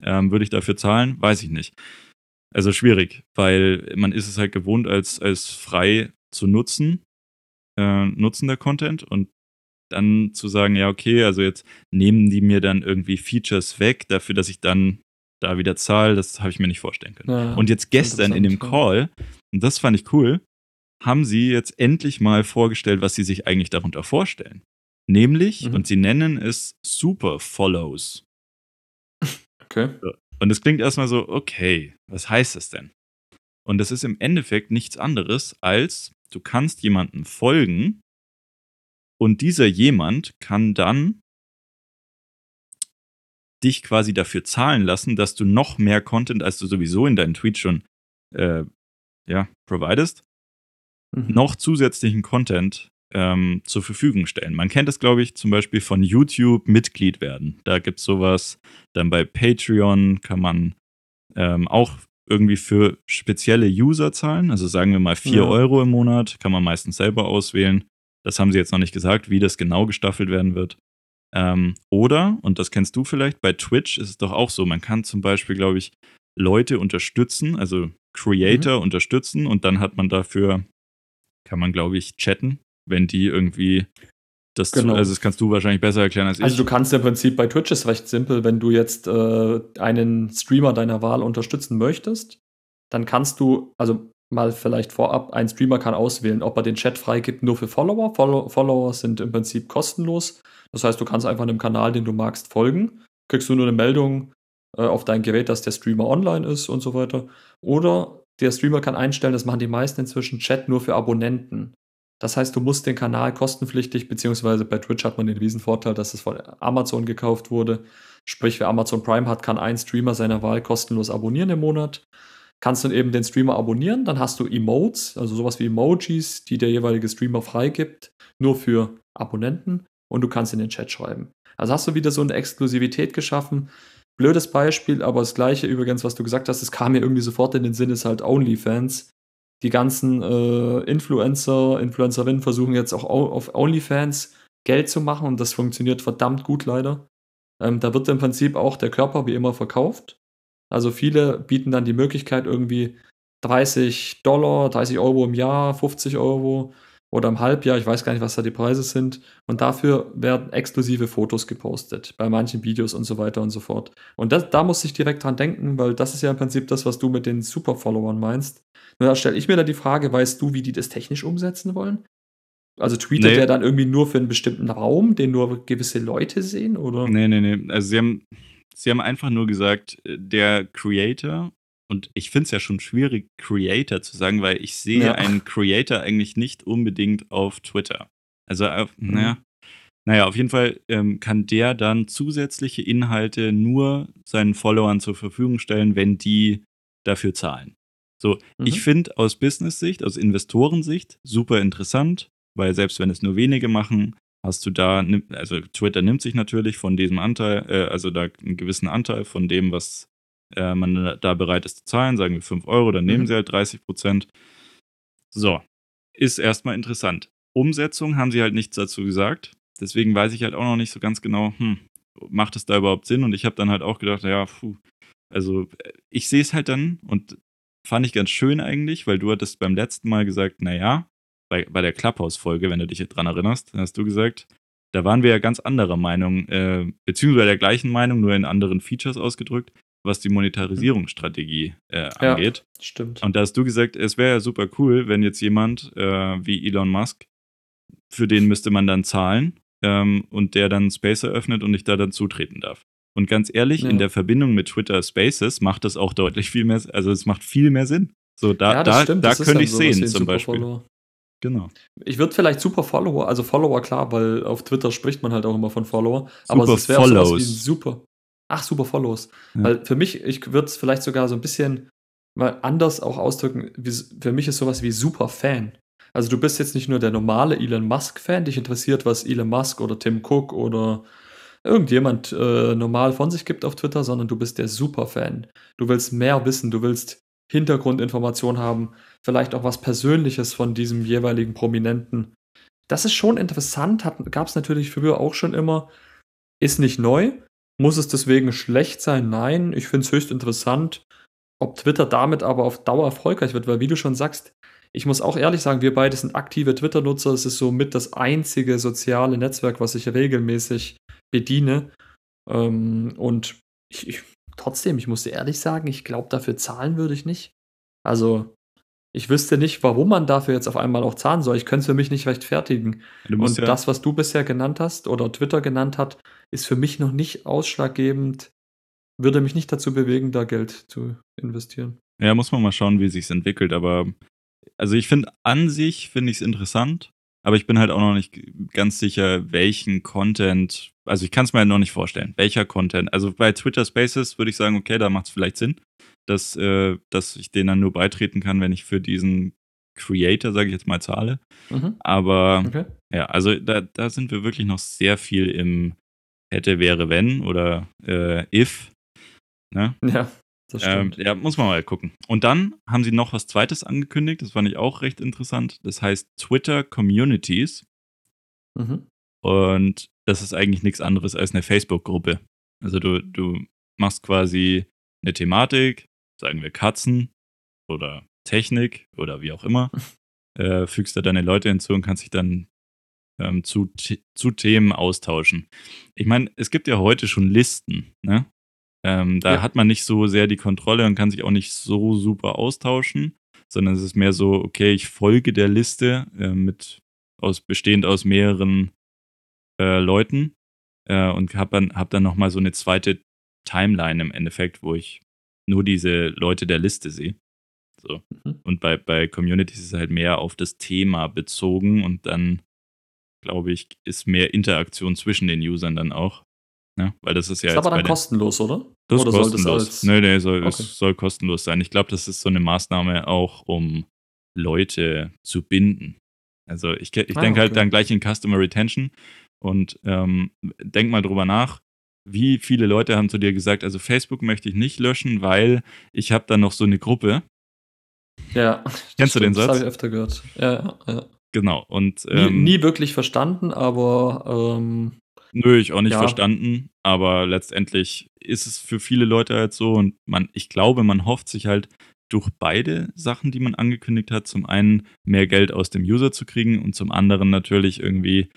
Ähm, würde ich dafür zahlen? Weiß ich nicht. Also schwierig, weil man ist es halt gewohnt, als, als frei zu nutzen, äh, nutzender Content und dann zu sagen, ja, okay, also jetzt nehmen die mir dann irgendwie Features weg, dafür, dass ich dann da wieder zahle, das habe ich mir nicht vorstellen können. Ja, Und jetzt gestern in dem. Call, und das fand ich cool, haben sie jetzt endlich mal vorgestellt, was sie sich eigentlich darunter vorstellen. Nämlich, Mhm. und sie nennen es Super Follows. Okay. Und es klingt erstmal so, okay, was heißt das denn? Und das ist im Endeffekt nichts anderes als, du kannst jemandem folgen und dieser jemand kann dann dich quasi dafür zahlen lassen, dass du noch mehr Content, als du sowieso in deinen Tweets schon äh, ja, providest, Mhm. noch zusätzlichen Content ähm, zur Verfügung stellen. Man kennt es, glaube ich, zum Beispiel von YouTube Mitglied werden. Da gibt es sowas. Dann bei Patreon kann man ähm, auch irgendwie für spezielle User zahlen. Also sagen wir mal 4 Ja. Euro im Monat, kann man meistens selber auswählen. Das haben sie jetzt noch nicht gesagt, wie das genau gestaffelt werden wird. Ähm, oder, und das kennst du vielleicht, bei Twitch ist es doch auch so, man kann zum Beispiel, glaube ich, Leute unterstützen, also Creator unterstützen und dann hat man dafür, kann man, glaube ich, chatten, wenn die irgendwie das, zu- Genau. also das kannst du wahrscheinlich besser erklären als Also ich. du kannst im Prinzip bei Twitch ist recht simpel, wenn du jetzt äh, einen Streamer deiner Wahl unterstützen möchtest, dann kannst du, also mal vielleicht vorab, ein Streamer kann auswählen, ob er den Chat freigibt nur für Follower. Follow Follower sind im Prinzip kostenlos. Das heißt, du kannst einfach einem Kanal, den du magst, folgen. Kriegst du nur eine Meldung äh, auf dein Gerät, dass der Streamer online ist und so weiter. Oder der Streamer kann einstellen, das machen die meisten inzwischen, Chat nur für Abonnenten. Das heißt, du musst den Kanal kostenpflichtig, beziehungsweise bei Twitch hat man den Riesenvorteil, dass es von Amazon gekauft wurde. Sprich, wer Amazon Prime hat, kann ein Streamer seiner Wahl kostenlos abonnieren im Monat. Kannst dann eben den Streamer abonnieren, dann hast du Emotes, also sowas wie Emojis, die der jeweilige Streamer freigibt, nur für Abonnenten und du kannst in den Chat schreiben. Also hast du wieder so eine Exklusivität geschaffen. Blödes Beispiel, aber das gleiche übrigens, was du gesagt hast, es kam mir irgendwie sofort in den Sinn, ist halt OnlyFans. Die ganzen äh, Influencer, Influencerinnen versuchen jetzt auch au- auf OnlyFans Geld zu machen und das funktioniert verdammt gut leider. Ähm, da wird im Prinzip auch der Körper wie immer verkauft. Also viele bieten dann die Möglichkeit irgendwie 30 Dollar, 30 Euro im Jahr, 50 Euro oder im Halbjahr, ich weiß gar nicht, was da die Preise sind. Und dafür werden exklusive Fotos gepostet, bei manchen Videos und so weiter und so fort. Und das, da muss ich direkt dran denken, weil das ist ja im Prinzip das, was du mit den Super-Followern meinst. Nur da stelle ich mir da die Frage, weißt du, wie die das technisch umsetzen wollen? Also tweetet Nee. der dann irgendwie nur für einen bestimmten Raum, den nur gewisse Leute sehen? Oder? Nee, nee, nee. Also sie haben, sie haben einfach nur gesagt, äh, der Creator, und ich finde es ja schon schwierig, Creator zu sagen, weil ich sehe Ja. einen Creator eigentlich nicht unbedingt auf Twitter. Also, auf, Mhm. naja. Naja, auf jeden Fall ähm, kann der dann zusätzliche Inhalte nur seinen Followern zur Verfügung stellen, wenn die dafür zahlen. So, Mhm. ich finde aus Business-Sicht, aus Investorensicht super interessant, weil selbst wenn es nur wenige machen, hast du da, also Twitter nimmt sich natürlich von diesem Anteil, äh, also da einen gewissen Anteil von dem, was äh, man da bereit ist zu zahlen, sagen wir 5 Euro, dann nehmen Mhm. sie halt 30 Prozent. So, ist erstmal interessant. Umsetzung haben sie halt nichts dazu gesagt. Deswegen weiß ich halt auch noch nicht so ganz genau, hm, macht es da überhaupt Sinn? Und ich habe dann halt auch gedacht, ja, puh, also äh, ich sehe es halt dann und fand ich ganz schön eigentlich, weil du hattest beim letzten Mal gesagt, naja, bei, bei der Clubhouse-Folge, wenn du dich dran erinnerst, hast du gesagt, da waren wir ja ganz anderer Meinung, äh, beziehungsweise der gleichen Meinung, nur in anderen Features ausgedrückt. was die Monetarisierungsstrategie äh, angeht. Ja, stimmt. Und da hast du gesagt, es wäre ja super cool, wenn jetzt jemand äh, wie Elon Musk, für den müsste man dann zahlen ähm, und der dann Space eröffnet und ich da dann zutreten darf. Und ganz ehrlich, ja. in der Verbindung mit Twitter Spaces macht das auch deutlich viel mehr, also es macht viel mehr Sinn. So, da, ja, da, da könnte ich sehen zum Beispiel. Genau. Ich würde vielleicht super Follower, also Follower klar, weil auf Twitter spricht man halt auch immer von Follower. Super aber es wäre sowas wie super. Ach, super Follows. Ja. Weil für mich, ich würde es vielleicht sogar so ein bisschen mal anders auch ausdrücken. Wie, für mich ist sowas wie super Fan. Also du bist jetzt nicht nur der normale Elon Musk-Fan, dich interessiert, was Elon Musk oder Tim Cook oder irgendjemand äh, normal von sich gibt auf Twitter, sondern du bist der Superfan. Du willst mehr wissen, du willst Hintergrundinformationen haben, vielleicht auch was Persönliches von diesem jeweiligen Prominenten. Das ist schon interessant, gab es natürlich früher auch schon immer, ist nicht neu. Muss es deswegen schlecht sein? Nein, ich finde es höchst interessant. Ob Twitter damit aber auf Dauer erfolgreich wird, weil wie du schon sagst, ich muss auch ehrlich sagen, wir beide sind aktive Twitter-Nutzer. Es ist somit das einzige soziale Netzwerk, was ich regelmäßig bediene. Ähm, und ich, ich, trotzdem, ich muss dir ehrlich sagen, ich glaube, dafür zahlen würde ich nicht. Also, ich wüsste nicht, warum man dafür jetzt auf einmal auch zahlen soll. Ich könnte es für mich nicht rechtfertigen. Und ja das, was du bisher genannt hast oder Twitter genannt hat, ist für mich noch nicht ausschlaggebend, würde mich nicht dazu bewegen, da Geld zu investieren. Ja, muss man mal schauen, wie sich entwickelt. Aber also ich finde an sich finde ich es interessant, aber ich bin halt auch noch nicht ganz sicher, welchen Content, also ich kann es mir halt noch nicht vorstellen, welcher Content. Also bei Twitter Spaces würde ich sagen, okay, da macht es vielleicht Sinn, dass, äh, dass ich denen dann nur beitreten kann, wenn ich für diesen Creator, sage ich jetzt mal, zahle. Mhm. Aber okay. ja, also da, da sind wir wirklich noch sehr viel im hätte, wäre, wenn oder äh, if. Ne? Ja. Das stimmt. Ähm, ja, muss man mal gucken. Und dann haben sie noch was Zweites angekündigt, das fand ich auch recht interessant. Das heißt Twitter Communities. Mhm. Und das ist eigentlich nichts anderes als eine Facebook-Gruppe. Also du, du machst quasi eine Thematik, sagen wir Katzen oder Technik oder wie auch immer, äh, fügst da deine Leute hinzu und kannst dich dann ähm, zu, zu Themen austauschen. Ich meine, es gibt ja heute schon Listen, ne? Ähm, da ja. hat man nicht so sehr die Kontrolle und kann sich auch nicht so super austauschen, sondern es ist mehr so, okay, ich folge der Liste äh, mit aus, bestehend aus mehreren äh, Leuten äh, und habe dann, hab dann nochmal so eine zweite Timeline im Endeffekt, wo ich nur diese Leute der Liste sehe. So. Mhm. Und bei, bei Communities ist es halt mehr auf das Thema bezogen und dann, glaube ich, ist mehr Interaktion zwischen den Usern dann auch. Ne? Weil das ist ja. Ist aber dann kostenlos, oder? Das oder ist kostenlos. Nee, nee, soll, okay. es soll kostenlos sein. Ich glaube, das ist so eine Maßnahme auch, um Leute zu binden. Also ich, ich ah, denke halt okay. halt dann gleich in Customer Retention und ähm, denk mal drüber nach. Wie viele Leute haben zu dir gesagt, also Facebook möchte ich nicht löschen, weil ich habe da noch so eine Gruppe. Ja. Kennst du den Satz? Das habe ich öfter gehört. Ja, ja. Genau. Und, ähm, nie, nie, wirklich verstanden, aber ähm, Nö, ich auch nicht ja. verstanden, aber letztendlich ist es für viele Leute halt so und man, ich glaube, man hofft sich halt durch beide Sachen, die man angekündigt hat, zum einen mehr Geld aus dem User zu kriegen und zum anderen natürlich irgendwie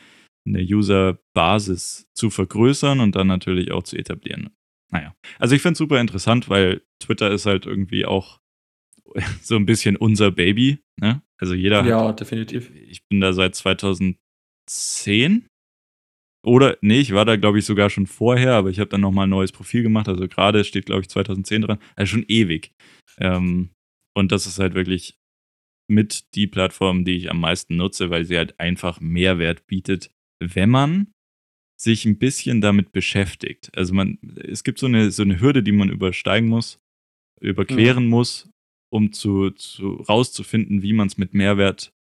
eine User-Basis zu vergrößern und dann natürlich auch zu etablieren. Naja, also ich finde es super interessant, weil Twitter ist halt irgendwie auch so ein bisschen unser Baby. Ne? Also jeder ja, hat, definitiv. Ich bin da seit 2010 oder, nee, ich war da, glaube ich, sogar schon vorher, aber ich habe dann nochmal ein neues Profil gemacht. Also gerade steht, glaube ich, 2010 dran. Also schon ewig. Ähm, und das ist halt wirklich mit die Plattform, die ich am meisten nutze, weil sie halt einfach Mehrwert bietet, wenn man sich ein bisschen damit beschäftigt. Also man, es gibt so eine, so eine Hürde, die man übersteigen muss, überqueren ja. muss, um zu, zu rauszufinden, wie man es mit Mehrwert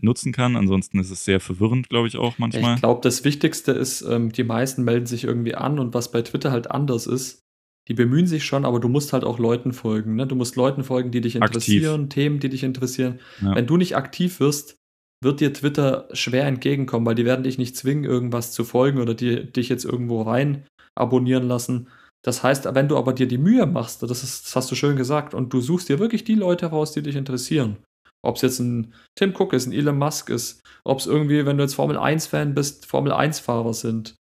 nutzen kann. Ansonsten ist es sehr verwirrend, glaube ich, auch manchmal. Ich glaube, das Wichtigste ist, ähm, die meisten melden sich irgendwie an und was bei Twitter halt anders ist, die bemühen sich schon, aber du musst halt auch Leuten folgen. Ne? Du musst Leuten folgen, die dich interessieren, aktiv. Themen, die dich interessieren. Ja. Wenn du nicht aktiv wirst, wird dir Twitter schwer entgegenkommen, weil die werden dich nicht zwingen, irgendwas zu folgen oder die, dich jetzt irgendwo rein abonnieren lassen. Das heißt, wenn du aber dir die Mühe machst, das, ist, das hast du schön gesagt, und du suchst dir wirklich die Leute raus, die dich interessieren, ob es jetzt ein Tim Cook ist, ein Elon Musk ist, ob es irgendwie, wenn du jetzt Formel 1-Fan bist, Formel 1-Fahrer sind.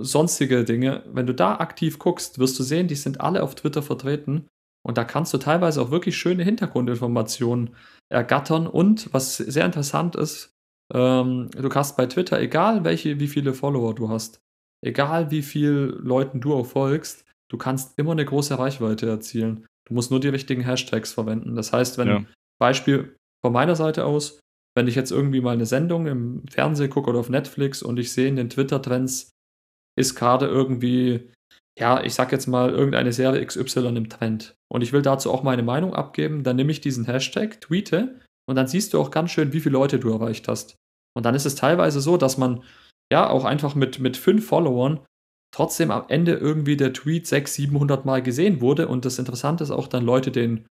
sonstige Dinge, wenn du da aktiv guckst, wirst du sehen, die sind alle auf Twitter vertreten. Und da kannst du teilweise auch wirklich schöne Hintergrundinformationen ergattern. Und was sehr interessant ist, ähm, du kannst bei Twitter, egal welche, wie viele Follower du hast, egal wie viel Leuten du auch folgst, du kannst immer eine große Reichweite erzielen. Du musst nur die richtigen Hashtags verwenden. Das heißt, wenn, ja. Beispiel von meiner Seite aus, wenn ich jetzt irgendwie mal eine Sendung im Fernsehen gucke oder auf Netflix und ich sehe in den Twitter-Trends, ist gerade irgendwie, ja, ich sag jetzt mal, irgendeine Serie XY im Trend. Und ich will dazu auch meine Meinung abgeben, dann nehme ich diesen Hashtag, tweete und dann siehst du auch ganz schön, wie viele Leute du erreicht hast. Und dann ist es teilweise so, dass man ja auch einfach mit, mit fünf Followern trotzdem am Ende irgendwie der Tweet 600, 700 Mal gesehen wurde. Und das Interessante ist auch dann Leute den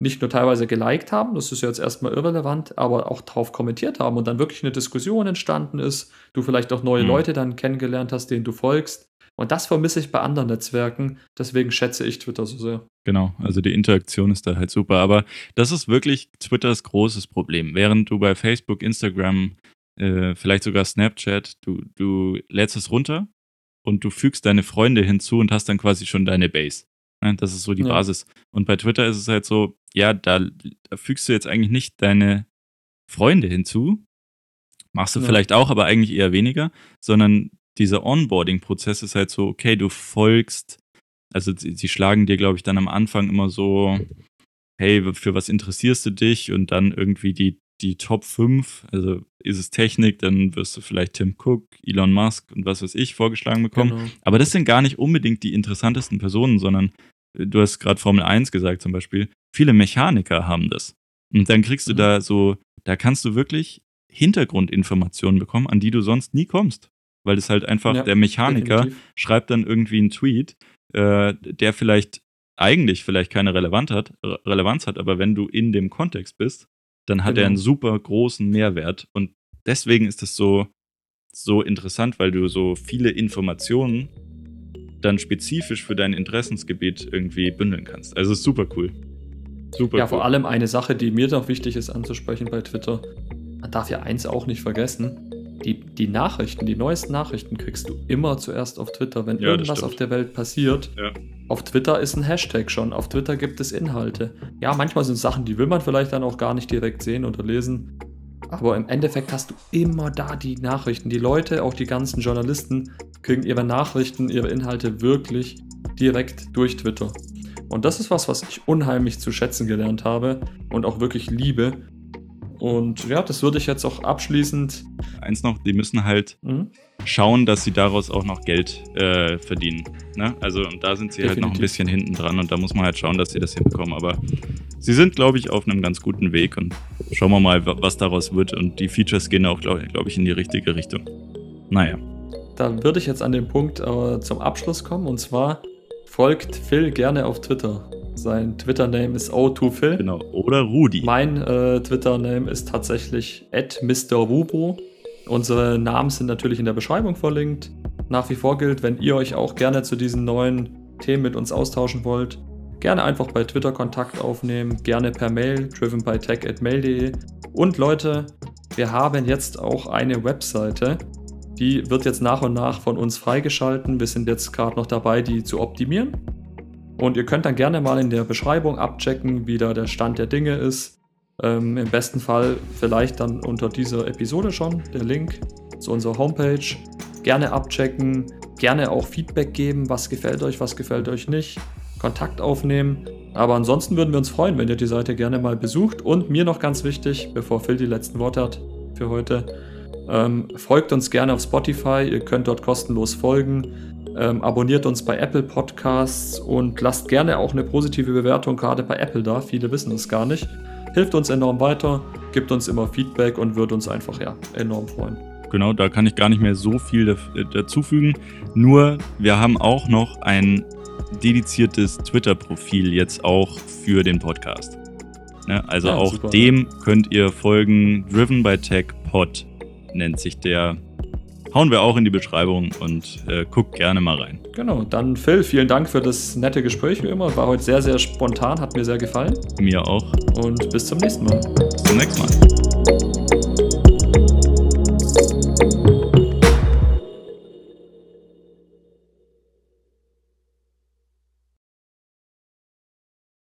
nicht nur teilweise geliked haben, das ist jetzt erstmal irrelevant, aber auch drauf kommentiert haben und dann wirklich eine Diskussion entstanden ist, du vielleicht auch neue mhm. Leute dann kennengelernt hast, denen du folgst. Und das vermisse ich bei anderen Netzwerken, deswegen schätze ich Twitter so sehr. Genau, also die Interaktion ist da halt super, aber das ist wirklich Twitters großes Problem. Während du bei Facebook, Instagram, äh, vielleicht sogar Snapchat, du, du lädst es runter und du fügst deine Freunde hinzu und hast dann quasi schon deine Base. Ne, das ist so die ja. Basis. Und bei Twitter ist es halt so, ja, da, da fügst du jetzt eigentlich nicht deine Freunde hinzu. Machst du ja. vielleicht auch, aber eigentlich eher weniger, sondern dieser Onboarding-Prozess ist halt so, okay, du folgst, also sie, sie schlagen dir, glaube ich, dann am Anfang immer so, hey, für was interessierst du dich? Und dann irgendwie die die Top 5, also ist es Technik, dann wirst du vielleicht Tim Cook, Elon Musk und was weiß ich vorgeschlagen bekommen. Genau. Aber das sind gar nicht unbedingt die interessantesten Personen, sondern äh, du hast gerade Formel 1 gesagt zum Beispiel, viele Mechaniker haben das. Und dann kriegst du mhm. da so, da kannst du wirklich Hintergrundinformationen bekommen, an die du sonst nie kommst. Weil es halt einfach, ja, der Mechaniker definitiv. schreibt dann irgendwie einen Tweet, äh, der vielleicht eigentlich vielleicht keine Relevanz hat, Relevanz hat, aber wenn du in dem Kontext bist, dann hat genau. er einen super großen Mehrwert. Und deswegen ist das so, so interessant, weil du so viele Informationen dann spezifisch für dein Interessensgebiet irgendwie bündeln kannst. Also super cool. Super ja, cool. vor allem eine Sache, die mir noch wichtig ist anzusprechen bei Twitter. Man darf ja eins auch nicht vergessen. Die, die Nachrichten, die neuesten Nachrichten kriegst du immer zuerst auf Twitter. Wenn ja, irgendwas auf der Welt passiert, ja. Auf Twitter ist ein Hashtag schon. Auf Twitter gibt es Inhalte. Ja, manchmal sind es Sachen, die will man vielleicht dann auch gar nicht direkt sehen oder lesen. Aber im Endeffekt hast du immer da die Nachrichten. Die Leute, auch die ganzen Journalisten, kriegen ihre Nachrichten, ihre Inhalte wirklich direkt durch Twitter. Und das ist was, was ich unheimlich zu schätzen gelernt habe und auch wirklich liebe. Und ja, das würde ich jetzt auch abschließend. Eins noch, die müssen halt mhm. schauen, dass sie daraus auch noch Geld äh, verdienen. Ne? Also, und da sind sie Definitiv. halt noch ein bisschen hinten dran und da muss man halt schauen, dass sie das hinbekommen. Aber sie sind, glaube ich, auf einem ganz guten Weg und schauen wir mal, was daraus wird. Und die Features gehen auch, glaube glaub ich, in die richtige Richtung. Naja. Da würde ich jetzt an den Punkt äh, zum Abschluss kommen und zwar folgt Phil gerne auf Twitter. Sein Twitter-Name ist O2Phil. Genau. Oder Rudi. Mein äh, Twitter-Name ist tatsächlich @mrrubo. Unsere Namen sind natürlich in der Beschreibung verlinkt. Nach wie vor gilt, wenn ihr euch auch gerne zu diesen neuen Themen mit uns austauschen wollt, gerne einfach bei Twitter Kontakt aufnehmen, gerne per Mail, drivenbytech.mail.de. Und Leute, wir haben jetzt auch eine Webseite. Die wird jetzt nach und nach von uns freigeschalten. Wir sind jetzt gerade noch dabei, die zu optimieren. Und ihr könnt dann gerne mal in der Beschreibung abchecken, wie da der Stand der Dinge ist. Ähm, Im besten Fall vielleicht dann unter dieser Episode schon der Link zu unserer Homepage. Gerne abchecken, gerne auch Feedback geben, was gefällt euch, was gefällt euch nicht. Kontakt aufnehmen. Aber ansonsten würden wir uns freuen, wenn ihr die Seite gerne mal besucht. Und mir noch ganz wichtig, bevor Phil die letzten Worte hat für heute, ähm, folgt uns gerne auf Spotify. Ihr könnt dort kostenlos folgen. Ähm, abonniert uns bei Apple Podcasts und lasst gerne auch eine positive Bewertung gerade bei Apple da. Viele wissen das gar nicht. Hilft uns enorm weiter, gibt uns immer Feedback und wird uns einfach ja, enorm freuen. Genau, da kann ich gar nicht mehr so viel dazufügen. Nur, wir haben auch noch ein dediziertes Twitter-Profil jetzt auch für den Podcast. Ne? Also ja, auch super, dem könnt ihr folgen. Driven by Tech Pod nennt sich der hauen wir auch in die Beschreibung und äh, guckt gerne mal rein. Genau, dann Phil, vielen Dank für das nette Gespräch wie immer. War heute sehr, sehr spontan, hat mir sehr gefallen. Mir auch. Und bis zum nächsten Mal. Bis zum nächsten Mal.